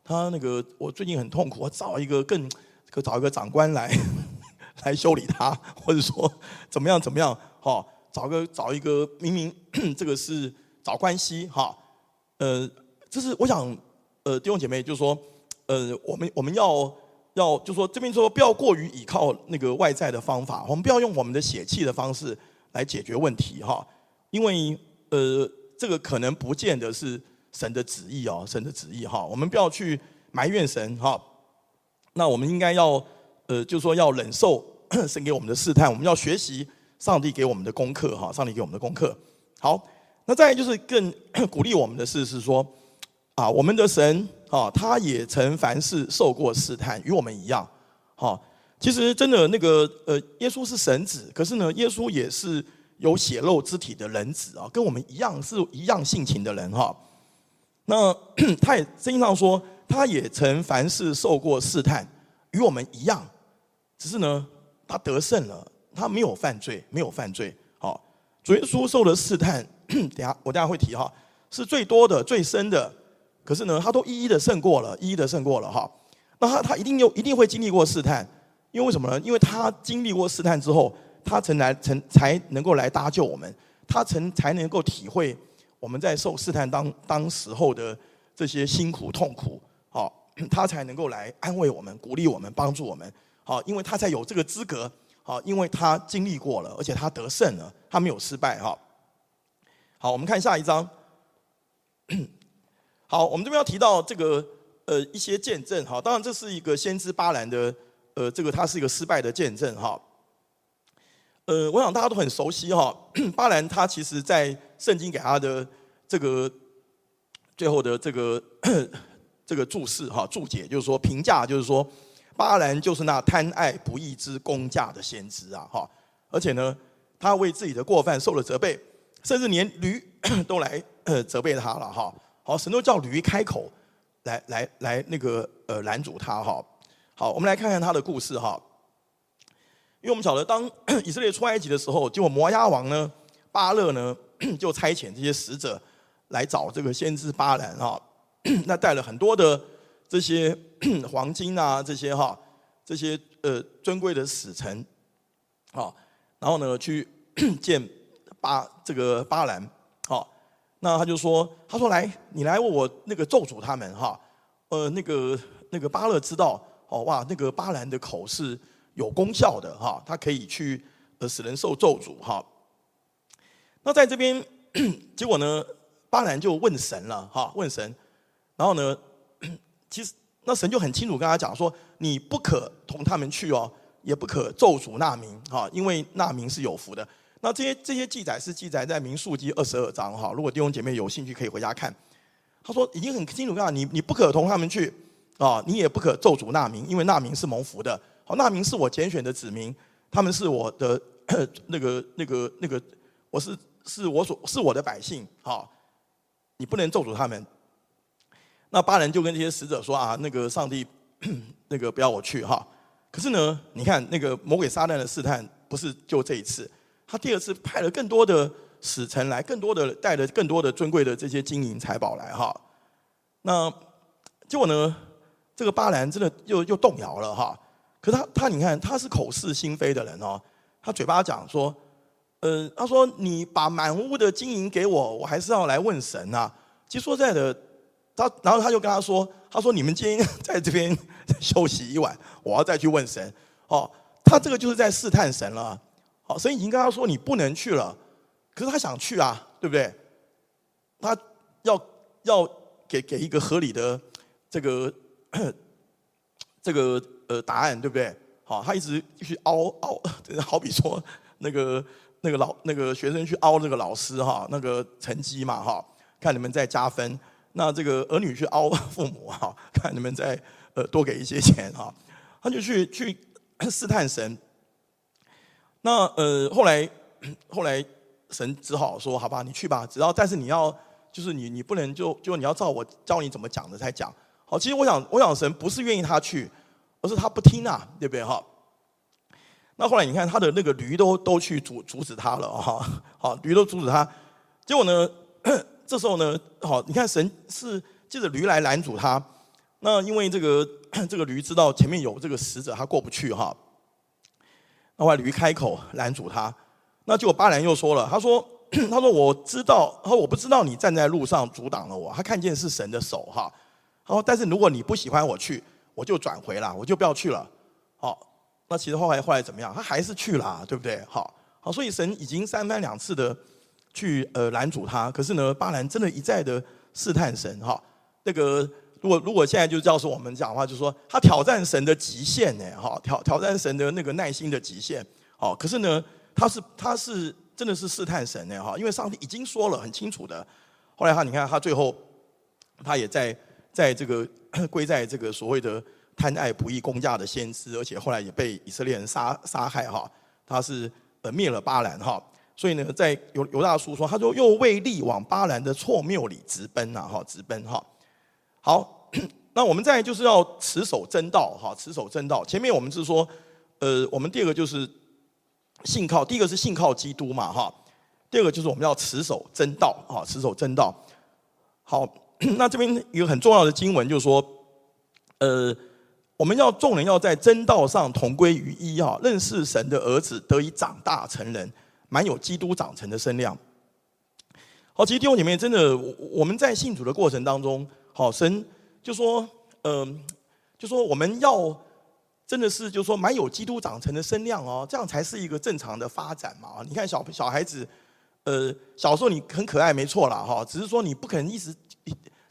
他那个我最近很痛苦，我找一个更，可找一个长官来 (laughs) 来修理他，或者说怎么样怎么样，哈，找个找一个明明 (clears throat) 这个是找关系哈，呃，这是我想，呃，弟兄姐妹，就是说，呃，我们我们要。要就说这边说不要过于依靠那个外在的方法，我们不要用我们的血气的方式来解决问题哈，因为呃这个可能不见得是神的旨意哦，神的旨意哈，我们不要去埋怨神哈。那我们应该要呃就说要忍受 (coughs) 神给我们的试探，我们要学习上帝给我们的功课哈，上帝给我们的功课。好，那再就是更 (coughs) 鼓励我们的事是说啊，我们的神。啊，他也曾凡事受过试探，与我们一样。哈，其实真的那个呃，耶稣是神子，可是呢，耶稣也是有血肉之体的人子啊，跟我们一样是一样性情的人哈。那 (clears throat) 他也圣经上说，他也曾凡事受过试探，与我们一样，只是呢，他得胜了，他没有犯罪，没有犯罪。好，主耶稣受的试探，(clears throat) 等下我等下会提哈，是最多的、最深的。可是呢，他都一一的胜过了，一一的胜过了哈。那他他一定又一定会经历过试探，因为为什么呢？因为他经历过试探之后，他才来才才能够来搭救我们，他曾才能够体会我们在受试探当当时候的这些辛苦痛苦，好，他才能够来安慰我们、鼓励我们、帮助我们，好，因为他才有这个资格，好，因为他经历过了，而且他得胜了，他没有失败哈。好，我们看下一章。好，我们这边要提到这个呃一些见证哈，当然这是一个先知巴兰的呃这个他是一个失败的见证哈。呃，我想大家都很熟悉哈，巴兰他其实在圣经给他的这个最后的这个这个注释哈注解就是说评价就是说巴兰就是那贪爱不义之工价的先知啊哈，而且呢他为自己的过犯受了责备，甚至连驴 (coughs) 都来 (coughs) 责备他了哈。好，神都叫驴开口来，来来，那个呃拦阻他哈。好，我们来看看他的故事哈。因为我们晓得，当 (coughs) 以色列出埃及的时候，结果摩押王呢巴勒呢 (coughs) 就差遣这些使者来找这个先知巴兰哈。(coughs) 那带了很多的这些黄金啊，这些哈，这些呃尊贵的使臣啊，然后呢去见巴这个巴兰。那他就说：“他说来，你来为我那个咒诅他们哈，呃，那个那个巴勒知道哦哇，那个巴兰的口是有功效的哈，他可以去呃使人受咒诅哈。那在这边，(clears throat) 结果呢，巴兰就问神了哈，问神，然后呢，(clears throat) 其实那神就很清楚跟他讲说，你不可同他们去哦，也不可咒诅那民哈，因为那民是有福的。那这些这些记载是记载在民数记二十二章哈，如果弟兄姐妹有兴趣可以回家看。他说已经很清楚，告诉你，你不可同他们去啊，你也不可咒诅那民，因为那民是蒙福的。好，那民是我拣选的子民，他们是我的 (coughs) 那个那个那个，我是是我所是我的百姓。好，你不能咒诅他们。那巴人就跟这些使者说啊，那个上帝 (coughs) 那个不要我去哈。可是呢，你看那个魔鬼撒旦的试探，不是就这一次，他第二次派了更多的。使臣来，更多的带着更多的尊贵的这些金银财宝来哈。那结果呢？这个巴兰真的又又动摇了哈。可是他他你看他是口是心非的人哦，他嘴巴讲说，呃，他说你把满屋的金银给我，我还是要来问神呐。其实说实在的，他然后他就跟他说，他说你们今天在这边 (laughs) 休息一晚，我要再去问神。哦，他这个就是在试探神了。好，神已经跟他说你不能去了。可是他想去啊，对不对？他要要给给一个合理的这个 (coughs) 这个呃答案，对不对？好，他一直去凹凹，(laughs) 好比说那个那个老那个学生去凹那个老师哈，那个成绩嘛哈，看你们再加分。那这个儿女去凹 (laughs) 父母哈，看你们再呃多给一些钱哈。他就去去试探神。那呃后来后来。神只好说：“好吧，你去吧。只要，但是你要，就是你，你不能就就你要照我教你怎么讲的才讲。好，其实我想，我想神不是愿意他去，而是他不听啊，对不对？哈。那后来你看，他的那个驴都都去阻阻止他了，哈。好，驴都阻止他。结果呢，这时候呢，好，你看神是借着驴来拦阻他。那因为这个 (coughs) 这个驴知道前面有这个使者，他过不去哈。那后来驴开口拦阻他。”那结果巴兰又说了，他说：“ (clears throat) 他说我知道，他说我不知道你站在路上阻挡了我，他看见是神的手哈。他说但是如果你不喜欢我去，我就转回了，我就不要去了。好，那其实后来后来怎么样？他还是去了，对不对？好，好，所以神已经三番两次的去呃拦阻他，可是呢，巴兰真的一再的试探神哈。那个如果如果现在就教授我们讲的话，就说他挑战神的极限呢，哈，挑挑战神的那个耐心的极限。好，可是呢。他是他是真的是试探神呢哈，因为上帝已经说了很清楚的。后来他你看他最后，他也在在这个 (coughs) 归在这个所谓的贪爱不义公价的先知，而且后来也被以色列人杀杀害哈。他是呃灭了巴兰哈，所以呢，在犹犹大书说，他说又为力往巴兰的错谬里直奔呐哈，直奔哈。好，(clears throat) 那我们再就是要持守真道哈，持守真道。前面我们是说，呃，我们第二个就是。信靠第一个是信靠基督嘛哈，第二个就是我们要持守真道啊，持守真道。好，(clears throat) 那这边一个很重要的经文就是说，呃，我们要众人要在真道上同归于一哈，认识神的儿子得以长大成人，满有基督长成的身量。好，其实弟兄姐妹真的，我们在信主的过程当中，好，神就说，嗯、呃，就说我们要。真的是，就是说，蛮有基督长成的身量哦，这样才是一个正常的发展嘛。你看小小孩子，呃，小时候你很可爱，没错啦，哈，只是说你不可能一直，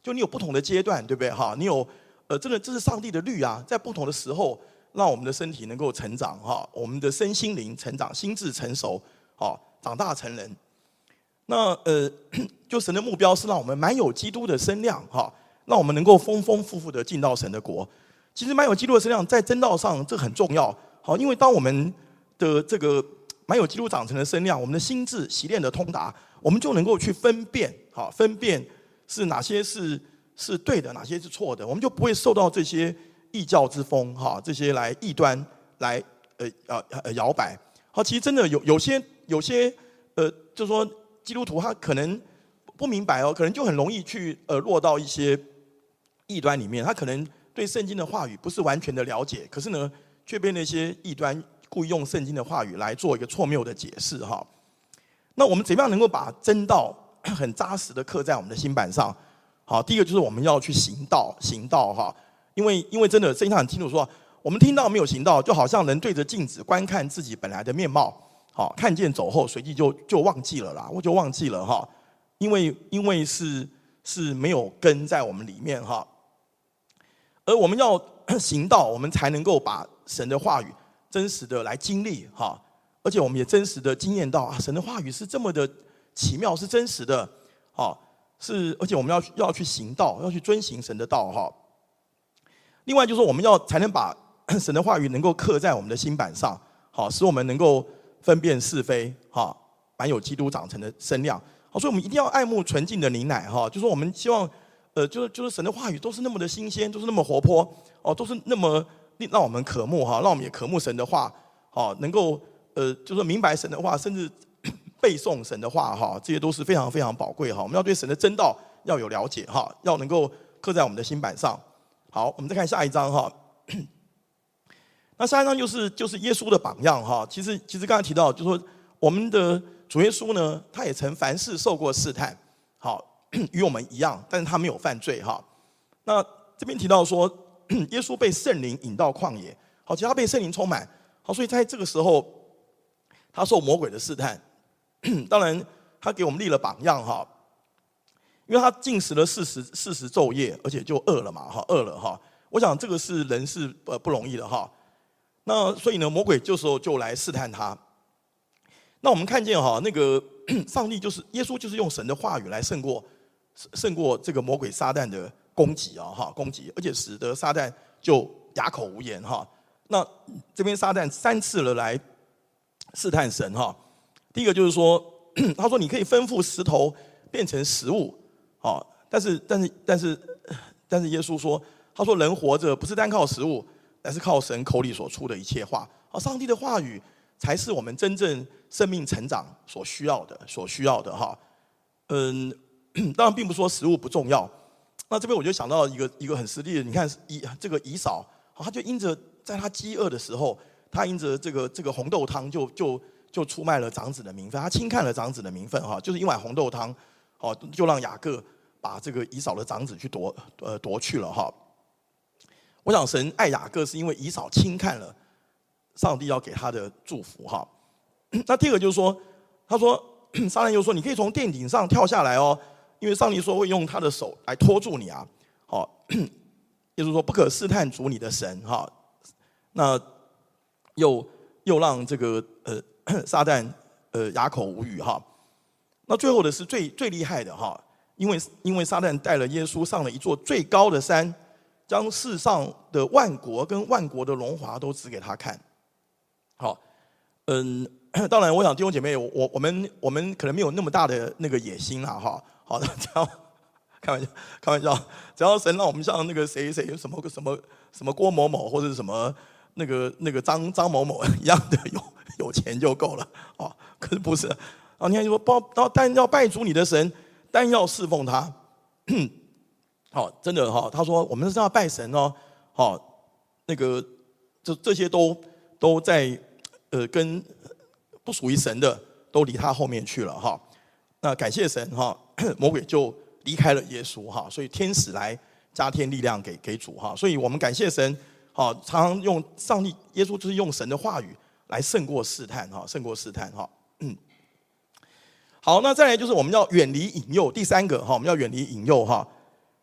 就你有不同的阶段，对不对哈？你有，呃，真的这是上帝的律啊，在不同的时候，让我们的身体能够成长哈，我们的身心灵成长，心智成熟，好，长大成人。那呃，(clears throat) 就神的目标是让我们蛮有基督的身量哈，让我们能够丰丰富富的进到神的国。其实蛮有基督的身量在真道上，这很重要。好，因为当我们的这个蛮有基督长成的身量，我们的心智洗练的通达，我们就能够去分辨，好，分辨是哪些是是对的，哪些是错的，我们就不会受到这些异教之风，哈，这些来异端来呃呃呃摇摆。好，其实真的有有些有些呃，就是说基督徒他可能不明白哦，可能就很容易去呃落到一些异端里面，他可能。对圣经的话语不是完全的了解，可是呢，却被那些异端故意用圣经的话语来做一个错谬的解释哈。那我们怎么样能够把真道 (coughs) 很扎实的刻在我们的心板上？好，第一个就是我们要去行道，行道哈。因为因为真的圣经上很清楚说，我们听到没有行道，就好像人对着镜子观看自己本来的面貌，好，看见走后，随即就就忘记了啦，我就忘记了哈，因为因为是是没有根在我们里面哈，而我们要 (coughs) 行道，我们才能够把神的话语真实的来经历哈，而且我们也真实的经验到啊，神的话语是这么的奇妙，是真实的，好，是而且我们要要去行道，要去遵行神的道哈。另外就是我们要才能把 (coughs) 神的话语能够刻在我们的心板上，好，使我们能够分辨是非，哈，满有基督长成的身量。好，所以我们一定要爱慕纯净的灵奶，哈，就是我们希望，呃，就是就是神的话语都是那么的新鲜，都是那么活泼，哦，都是那么令让我们渴慕，哈，让我们也渴慕神的话，好，能够呃，就是明白神的话，甚至 (coughs) 背诵神的话，哈，这些都是非常非常宝贵，哈，我们要对神的真道要有了解，哈，要能够刻在我们的心板上。好，我们再看下一章哈。(coughs) 那下一章就是就是耶稣的榜样哈。其实其实刚才提到，就是说我们的主耶稣呢，他也曾凡事受过试探，好，(clears throat) 与我们一样，但是他没有犯罪哈。那这边提到说，(clears throat) 耶稣被圣灵引到旷野，好，其他被圣灵充满，好，所以在这个时候，他受魔鬼的试探。(clears throat) 当然，他给我们立了榜样哈。因为他禁食了四十四十昼夜，而且就饿了嘛，哈，饿了哈。我想这个是人是呃不容易的哈。那所以呢，魔鬼这时候就来试探他。那我们看见哈，那个上帝就是耶稣，就是用神的话语来胜过胜过这个魔鬼撒旦的攻击啊，哈，攻击，而且使得撒旦就哑口无言哈。那这边撒旦三次了来试探神哈。第一个就是说，(clears throat) 他说你可以吩咐石头变成食物。好，但是但是但是但是耶稣说，他说人活着不是单靠食物，而是靠神口里所出的一切话。啊，上帝的话语才是我们真正生命成长所需要的，所需要的哈。嗯，(clears throat) 当然并不是说食物不重要。那这边我就想到一个一个很实际的，你看以这个以扫，他就因着在他饥饿的时候，他因着这个这个红豆汤就就就出卖了长子的名分，他轻看了长子的名分哈，就是一碗红豆汤，哦，就让雅各。把这个以扫的长子去夺，呃，夺去了哈。我想神爱雅各是因为以扫轻看了上帝要给他的祝福哈。那第二个就是说，他说 (coughs) 撒旦又说，你可以从殿顶上跳下来哦，因为上帝说会用他的手来托住你啊。好，也就是说不可试探主你的神哈。那又又让这个呃 (clears throat) 撒旦呃哑口无语哈。那最后的是最最厉害的哈。因为因为撒旦带了耶稣上了一座最高的山，将世上的万国跟万国的荣华都指给他看。好，嗯，(clears throat) 当然，我想弟兄姐妹，我我们我们可能没有那么大的那个野心了，哈。好的，只要 (laughs) 开玩笑，开玩笑，只要神让我们像那个谁谁什么个什么什么郭某某或者什么那个那个张张某某一样的有有钱就够了。(laughs) 哦，可是不是。啊，你看就说包，然但要拜主你的神。但要侍奉他，好，(clears throat) 真的哈。他说：“我们是要拜神哦，好，那个这这些都都在呃，跟不属于神的都离他后面去了哈。那感谢神哈，(clears throat) 魔鬼就离开了耶稣哈。所以天使来加添力量给给主哈。所以我们感谢神，好，常常用上帝耶稣就是用神的话语来胜过试探哈，胜过试探哈。嗯。”好，那再来就是我们要远离引诱。第三个哈，我们要远离引诱哈。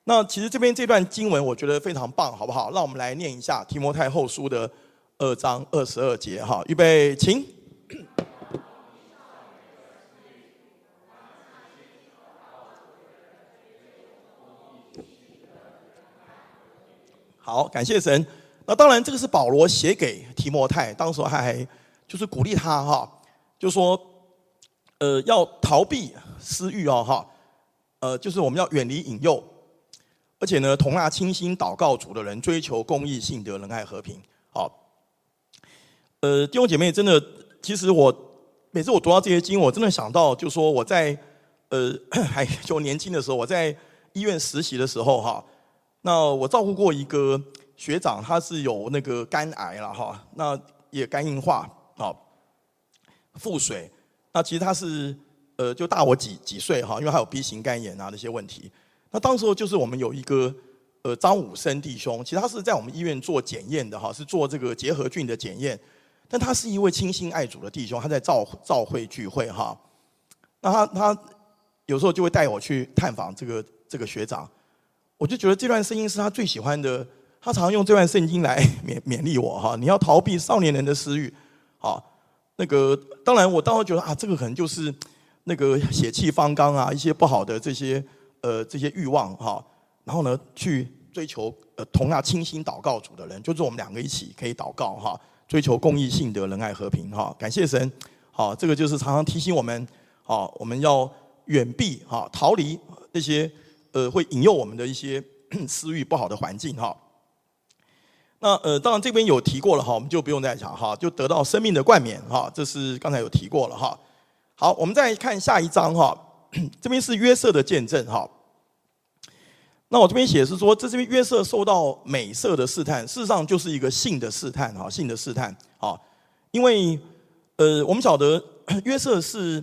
那其实这边这段经文我觉得非常棒，好不好？让我们来念一下提摩太后书的二章二十二节哈。预备，请。好，感谢神。那当然，这个是保罗写给提摩太，当时还就是鼓励他哈，就说。呃，要逃避私欲哦，哈，呃，就是我们要远离引诱，而且呢，同那清新祷告主的人，追求公义、信德、仁爱、和平。好，呃，弟兄姐妹，真的，其实我每次我读到这些经，我真的想到，就说我在呃 (coughs) 还就年轻的时候，我在医院实习的时候，哈，那我照顾过一个学长，他是有那个肝癌了，哈，那也肝硬化，好，腹水。那其实他是，呃，就大我几几岁哈，因为还有 B 型肝炎啊那些问题。那当时候就是我们有一个，呃，张武生弟兄，其实他是在我们医院做检验的哈，是做这个结核菌的检验。但他是一位倾心爱主的弟兄，他在召召会聚会哈。那他他有时候就会带我去探访这个这个学长，我就觉得这段声音是他最喜欢的，他常常用这段圣经来 (laughs) 勉勉励我哈。你要逃避少年人的私欲，好，那个当然我当时觉得啊，这个可能就是那个血气方刚啊，一些不好的这些呃这些欲望哈，然后呢去。追求呃同样清新祷告主的人，就是我们两个一起可以祷告哈，追求公益、信德、仁爱、和平哈。感谢神，好，这个就是常常提醒我们，好，我们要远避哈，逃离那些呃会引诱我们的一些 (clears throat) 私欲不好的环境哈。那呃，当然这边有提过了哈，我们就不用再讲哈，就得到生命的冠冕哈，这是刚才有提过了哈。好，我们再看下一章哈，这边是约瑟的见证哈。那我这边写是说，这这边约瑟受到美色的试探，事实上就是一个性的试探哈，性的试探啊，因为呃，我们晓得 (clears throat) 约瑟是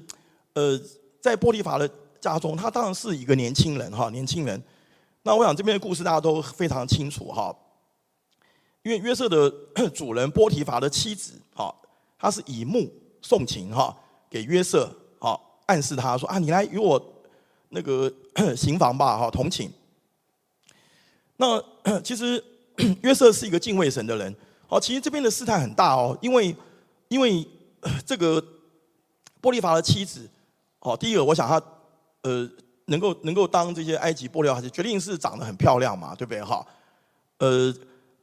呃在波提乏的家中，他当然是一个年轻人哈，年轻人。那我想这边的故事大家都非常清楚哈，因为约瑟的 (clears throat) 主人波提法的妻子哈，他是以目送情哈给约瑟，好暗示他说啊，你来与我那个 (clears throat) 行房吧哈，同寝。那 (clears throat) 其实约瑟是一个敬畏神的人，好，其实这边的试探很大哦，因为因为这个波提法的妻子，好，第一个我想他呃能够能够当这些埃及波料，还是决定是长得很漂亮嘛，对不对哈？呃，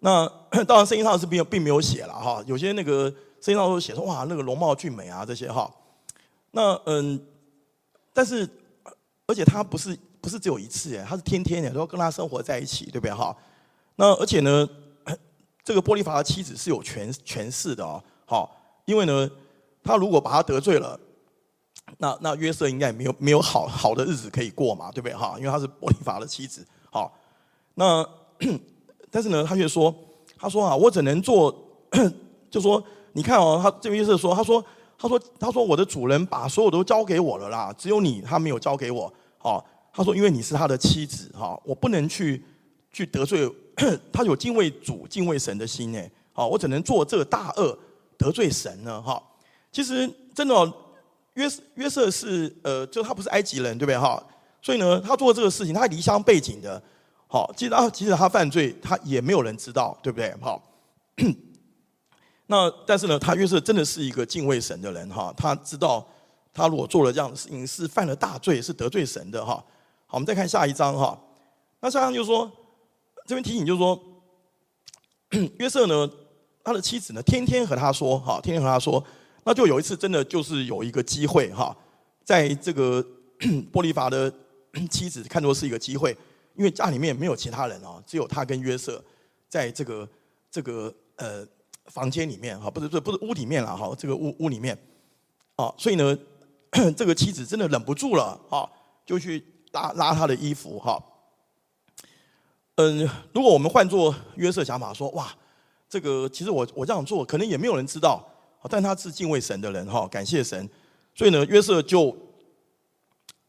那 (clears throat) 当然圣经上是并并没有写了哈，有些那个圣经上都写说哇那个容貌俊美啊这些哈，那嗯，但是而且他不是。不是只有一次哎，他是天天的都要跟他生活在一起，对不对哈？那而且呢，这个波利法的妻子是有权权势的哦，好，因为呢，他如果把他得罪了，那那约瑟应该也没有没有好好的日子可以过嘛，对不对哈？因为他是波利法的妻子，好，那但是呢，他却说，他说啊，我只能做，就说你看哦，他这边约瑟说，他说，他说，他说我的主人把所有都交给我了啦，只有你他没有交给我，好。他说：“因为你是他的妻子，哈，我不能去去得罪他，有敬畏主、敬畏神的心，呢。好，我只能做这大恶得罪神呢，哈。其实真的，约约瑟是呃，就他不是埃及人，对不对，哈？所以呢，他做这个事情，他离乡背井的，好，其实啊，即使他犯罪，他也没有人知道，对不对，好。那但是呢，他约瑟真的是一个敬畏神的人，哈，他知道他如果做了这样的事情，是犯了大罪，是得罪神的，哈。”好，我们再看下一章哈。那下一章就是说，这边提醒就是说，约瑟呢，他的妻子呢，天天和他说，哈，天天和他说，那就有一次真的就是有一个机会哈，在这个 (coughs) 波提乏的妻子看作是一个机会，因为家里面没有其他人哦，只有他跟约瑟在这个这个呃房间里面哈，不是不是不是屋里面了哈，这个屋屋里面，啊，所以呢，(coughs) 这个妻子真的忍不住了哈，就去。拉拉他的衣服哈，嗯，如果我们换做约瑟想法说，哇，这个其实我我这样做可能也没有人知道，但他是敬畏神的人哈，感谢神，所以呢，约瑟就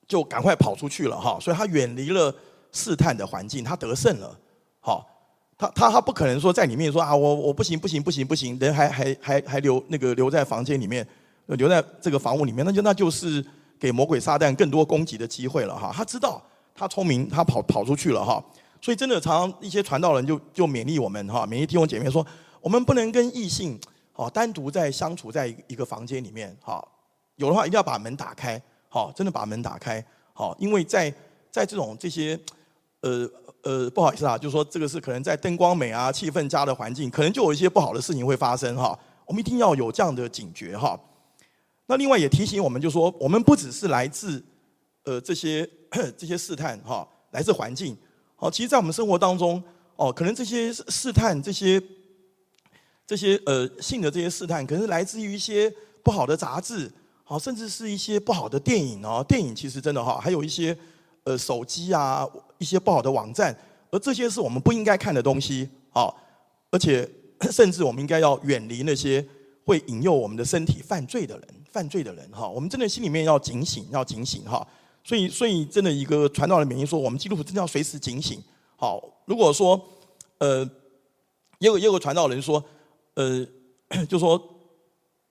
就赶快跑出去了哈，所以他远离了试探的环境，他得胜了，好，他他他不可能说在里面说啊，我我不行不行不行不行，人还还还还留那个留在房间里面，留在这个房屋里面，那就那就是。给魔鬼撒旦更多攻击的机会了哈，他知道他聪明，他跑跑出去了哈，所以真的常常一些传道人就就勉励我们哈，勉励弟兄姐妹说，我们不能跟异性哦单独在相处在一个房间里面哈，有的话一定要把门打开，好，真的把门打开，好，因为在在这种这些呃呃不好意思啊，就是说这个是可能在灯光美啊、气氛佳的环境，可能就有一些不好的事情会发生哈，我们一定要有这样的警觉哈。那另外也提醒我们，就说我们不只是来自，呃这些 (clears throat) 这些试探哈，来自环境，好，其实，在我们生活当中，哦，可能这些试探，这些这些呃性的这些试探，可能是来自于一些不好的杂志，好，甚至是一些不好的电影哦。电影其实真的哈，还有一些呃手机啊，一些不好的网站，而这些是我们不应该看的东西，好，而且 (coughs) 甚至我们应该要远离那些会引诱我们的身体犯罪的人。犯罪的人哈，我们真的心里面要警醒，要警醒哈。所以，所以真的一个传道的名义说，我们基督徒真的要随时警醒。好，如果说呃，也有也有传道人说，呃，(coughs) 就说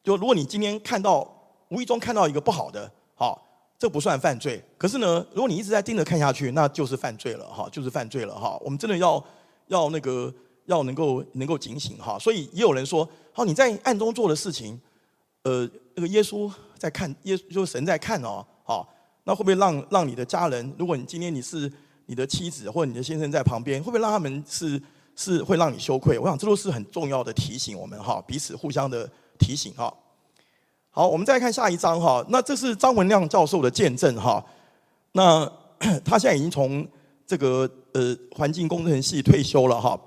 就如果你今天看到无意中看到一个不好的，好，这不算犯罪。可是呢，如果你一直在盯着看下去，那就是犯罪了，哈，就是犯罪了，哈。我们真的要要那个要能够能够警醒，哈。所以也有人说，好，你在暗中做的事情，呃，那个耶稣在看，耶稣就是神在看哦，好，那会不会让让你的家人，如果你今天你是你的妻子或者你的先生在旁边，会不会让他们是是会让你羞愧？我想这都是很重要的提醒，我们哈彼此互相的。提醒哈，好，我们再看下一章哈。那这是张文亮教授的见证哈。那 (coughs) 他现在已经从这个呃环境工程系退休了哈。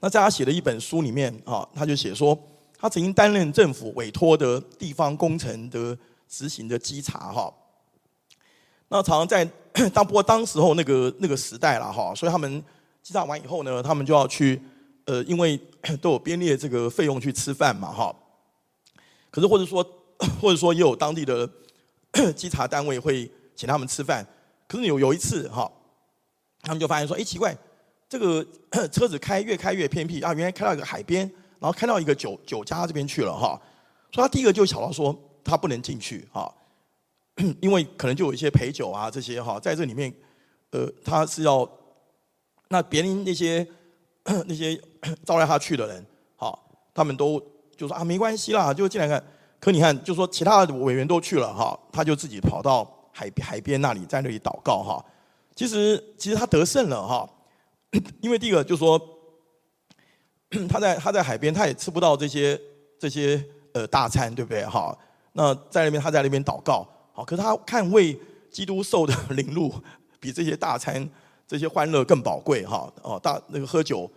那在他写的一本书里面啊，他就写说，他曾经担任政府委托的地方工程的执行的稽查哈。那常常在 (coughs) 当不过当时候那个那个时代了哈，所以他们稽查完以后呢，他们就要去。呃，因为 (clears throat) 都有编列这个费用去吃饭嘛，哈。可是或者说，(clears throat) 或者说也有当地的 (clears throat) 稽查单位会请他们吃饭。可是有有一次哈，他们就发现说，哎，奇怪，这个车子开越开越偏僻啊，原来开到一个海边，然后开到一个酒酒家这边去了哈。所以他第一个就想到说，他不能进去哈，因为可能就有一些陪酒啊这些哈，在这里面，呃，他是要那别人那些。(clears throat) 那些 (clears throat) 招来他去的人，好，他们都就说啊，没关系啦，就进来看。可你看，就说其他的委员都去了哈，他就自己跑到海海边那里，在那里祷告哈。其实，其实他得胜了哈，(clears throat) 因为第一个就说，他在他在海边，他也吃不到这些这些呃大餐，对不对哈？那在那边他在那边祷告，好，可是他看为基督受的 (laughs) 凌辱，比这些大餐。这些欢乐更宝贵哈哦，大那个喝酒，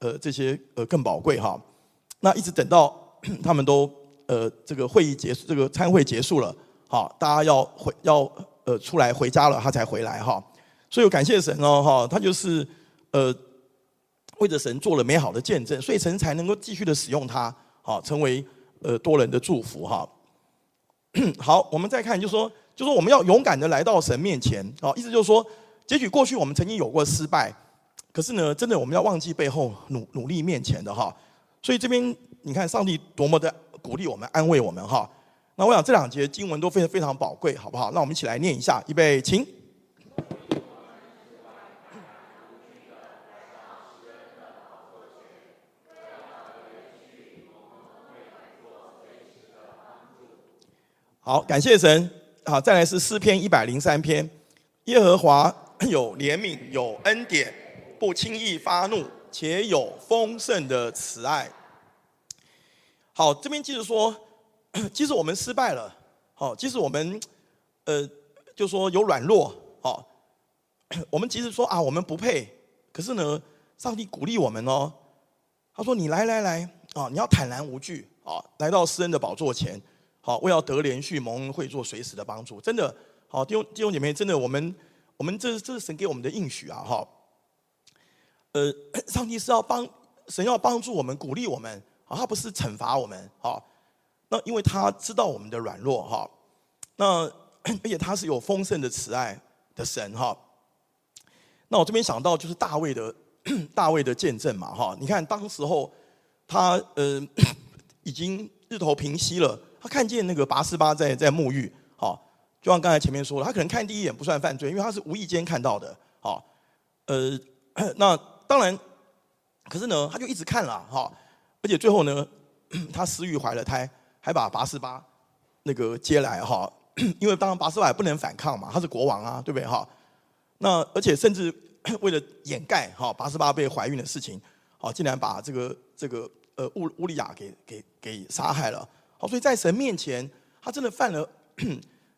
呃，这些呃更宝贵哈。那一直等到 (coughs) 他们都呃这个会议结束，这个餐会结束了，好，大家要回要呃出来回家了，他才回来哈。所以我感谢神哦哈，他就是呃为着神做了美好的见证，所以神才能够继续的使用他，好成为呃多人的祝福哈。(coughs) 好，我们再看，就是说，就是说我们要勇敢的来到神面前，好，意思就是说。也许过去我们曾经有过失败，可是呢，真的我们要忘记背后，努努力面前的哈。所以这边你看，上帝多么的鼓励我们、安慰我们哈。那我想这两节经文都非常非常宝贵，好不好？那我们一起来念一下，预备，请。好，感谢神。好，再来是诗篇一百零三篇，耶和华。(coughs) 有怜悯，有恩典，不轻易发怒，且有丰盛的慈爱。好，这边继续说，(coughs) 即使我们失败了，好，即使我们，呃，就说有软弱，好，我们即使说啊，我们不配，可是呢，上帝鼓励我们哦。他说：“你来来来，啊，你要坦然无惧，啊，来到施恩的宝座前，好，为要得连续蒙恩惠做随时的帮助。”真的，好，弟兄弟兄姐妹，真的我们。我们这这是神给我们的应许啊，哈，呃，(coughs) 上帝是要帮神要帮助我们，鼓励我们啊，他不是惩罚我们，哈。那因为他知道我们的软弱，哈。那 (coughs) 而且他是有丰盛的慈爱的神，哈。那我这边想到就是大卫的 (coughs) 大卫的见证嘛，哈。你看当时候他呃已经日头平息了，他看见那个拔示巴在在沐浴，就像刚才前面说了，他可能看第一眼不算犯罪，因为他是无意间看到的，好，呃，那当然，可是呢，他就一直看了，哈，而且最后呢，他私欲怀了胎，还把拔示巴那个接来，哈，因为当然拔示巴也不能反抗嘛，他是国王啊，对不对，哈？那而且甚至为了掩盖哈拔示巴被怀孕的事情，好，竟然把这个这个呃乌乌利亚给给给杀害了，好，所以在神面前，他真的犯了。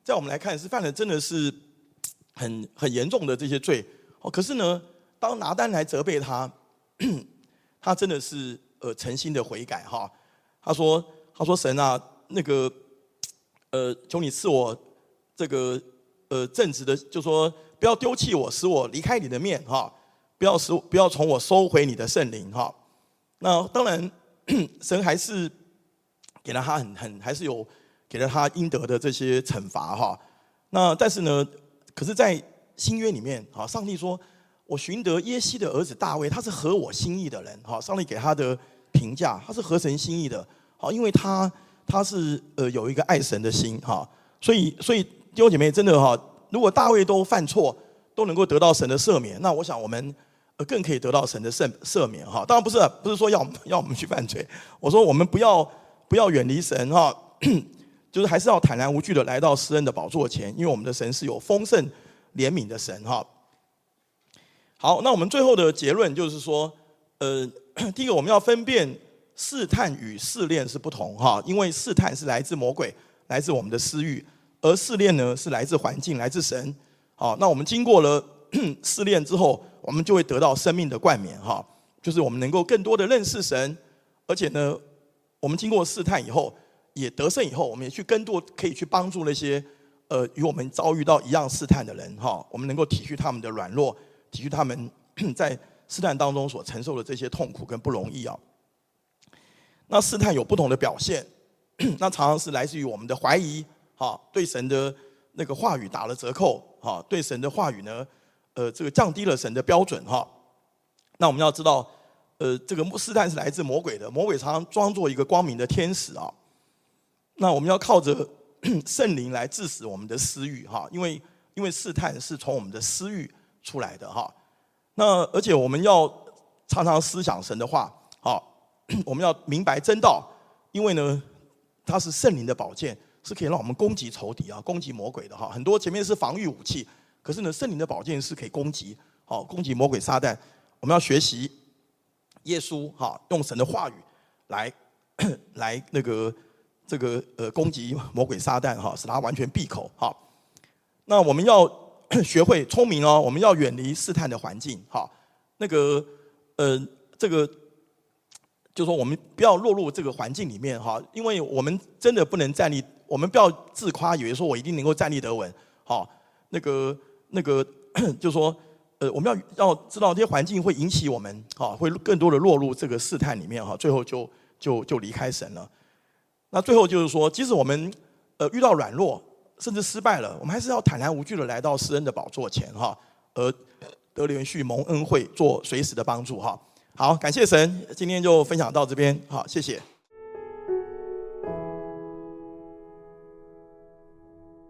在我们来看，是犯了真的是很很严重的这些罪哦。可是呢，当拿单来责备他，(clears throat) 他真的是呃诚心的悔改哈。他说：“他说神啊，那个呃，求你赐我这个呃正直的，就说不要丢弃我，使我离开你的面哈，不要使不要从我收回你的圣灵哈。那当然，(clears throat) 神还是给了他很很还是有。”给了他应得的这些惩罚哈，那但是呢，可是，在新约里面，哈，上帝说，我寻得耶西的儿子大卫，他是合我心意的人，哈，上帝给他的评价，他是合神心意的，好，因为他他是呃有一个爱神的心哈，所以所以弟兄姐妹真的哈，如果大卫都犯错都能够得到神的赦免，那我想我们呃更可以得到神的赦赦免哈。当然不是不是说要 (laughs) 要我们去犯罪，我说我们不要不要远离神哈，就是还是要坦然无惧的来到施恩的宝座前，因为我们的神是有丰盛怜悯的神哈。好，那我们最后的结论就是说，呃，(clears throat) 第一个我们要分辨。试探与试炼是不同哈，因为试探是来自魔鬼，来自我们的私欲；而试炼呢是来自环境，来自神。好，那我们经过了 (clears throat) 试炼之后，我们就会得到生命的冠冕哈，就是我们能够更多的认识神，而且呢，我们经过试探以后，也得胜以后，我们也去更多可以去帮助那些呃与我们遭遇到一样试探的人哈，我们能够体恤他们的软弱，体恤他们 (clears throat) 在试探当中所承受的这些痛苦跟不容易啊。那试探有不同的表现，(clears throat) 那常常是来自于我们的怀疑，哈，对神的那个话语打了折扣，哈，对神的话语呢，呃，这个降低了神的标准，哈。那我们要知道，呃，这个试探是来自魔鬼的，魔鬼常常装作一个光明的天使啊。那我们要靠着 (clears throat) 圣灵来治死我们的私欲，哈，因为因为试探是从我们的私欲出来的，哈。那而且我们要常常思想神的话，好。(clears throat) 我们要明白真道，因为呢，它是圣灵的宝剑，是可以让我们攻击仇敌啊，攻击魔鬼的哈。很多前面是防御武器，可是呢，圣灵的宝剑是可以攻击，好攻击魔鬼撒旦。我们要学习耶稣哈，用神的话语来 (clears throat) 来那个这个呃攻击魔鬼撒旦哈，使他完全闭口哈。那我们要 (clears throat) 学会聪明哦，我们要远离试探的环境哈。那个呃这个。就说我们不要落入这个环境里面哈，因为我们真的不能站立，我们不要自夸，以为说我一定能够站立得稳。好，那个那个，(clears throat) 就说呃，我们要要知道这些环境会引起我们，哈，会更多的落入这个试探里面哈，最后就就就离开神了。那最后就是说，即使我们呃遇到软弱，甚至失败了，我们还是要坦然无惧的来到施恩的宝座前哈，而得连续蒙恩惠，做随时的帮助哈。好，感谢神，今天就分享到这边，好，谢谢。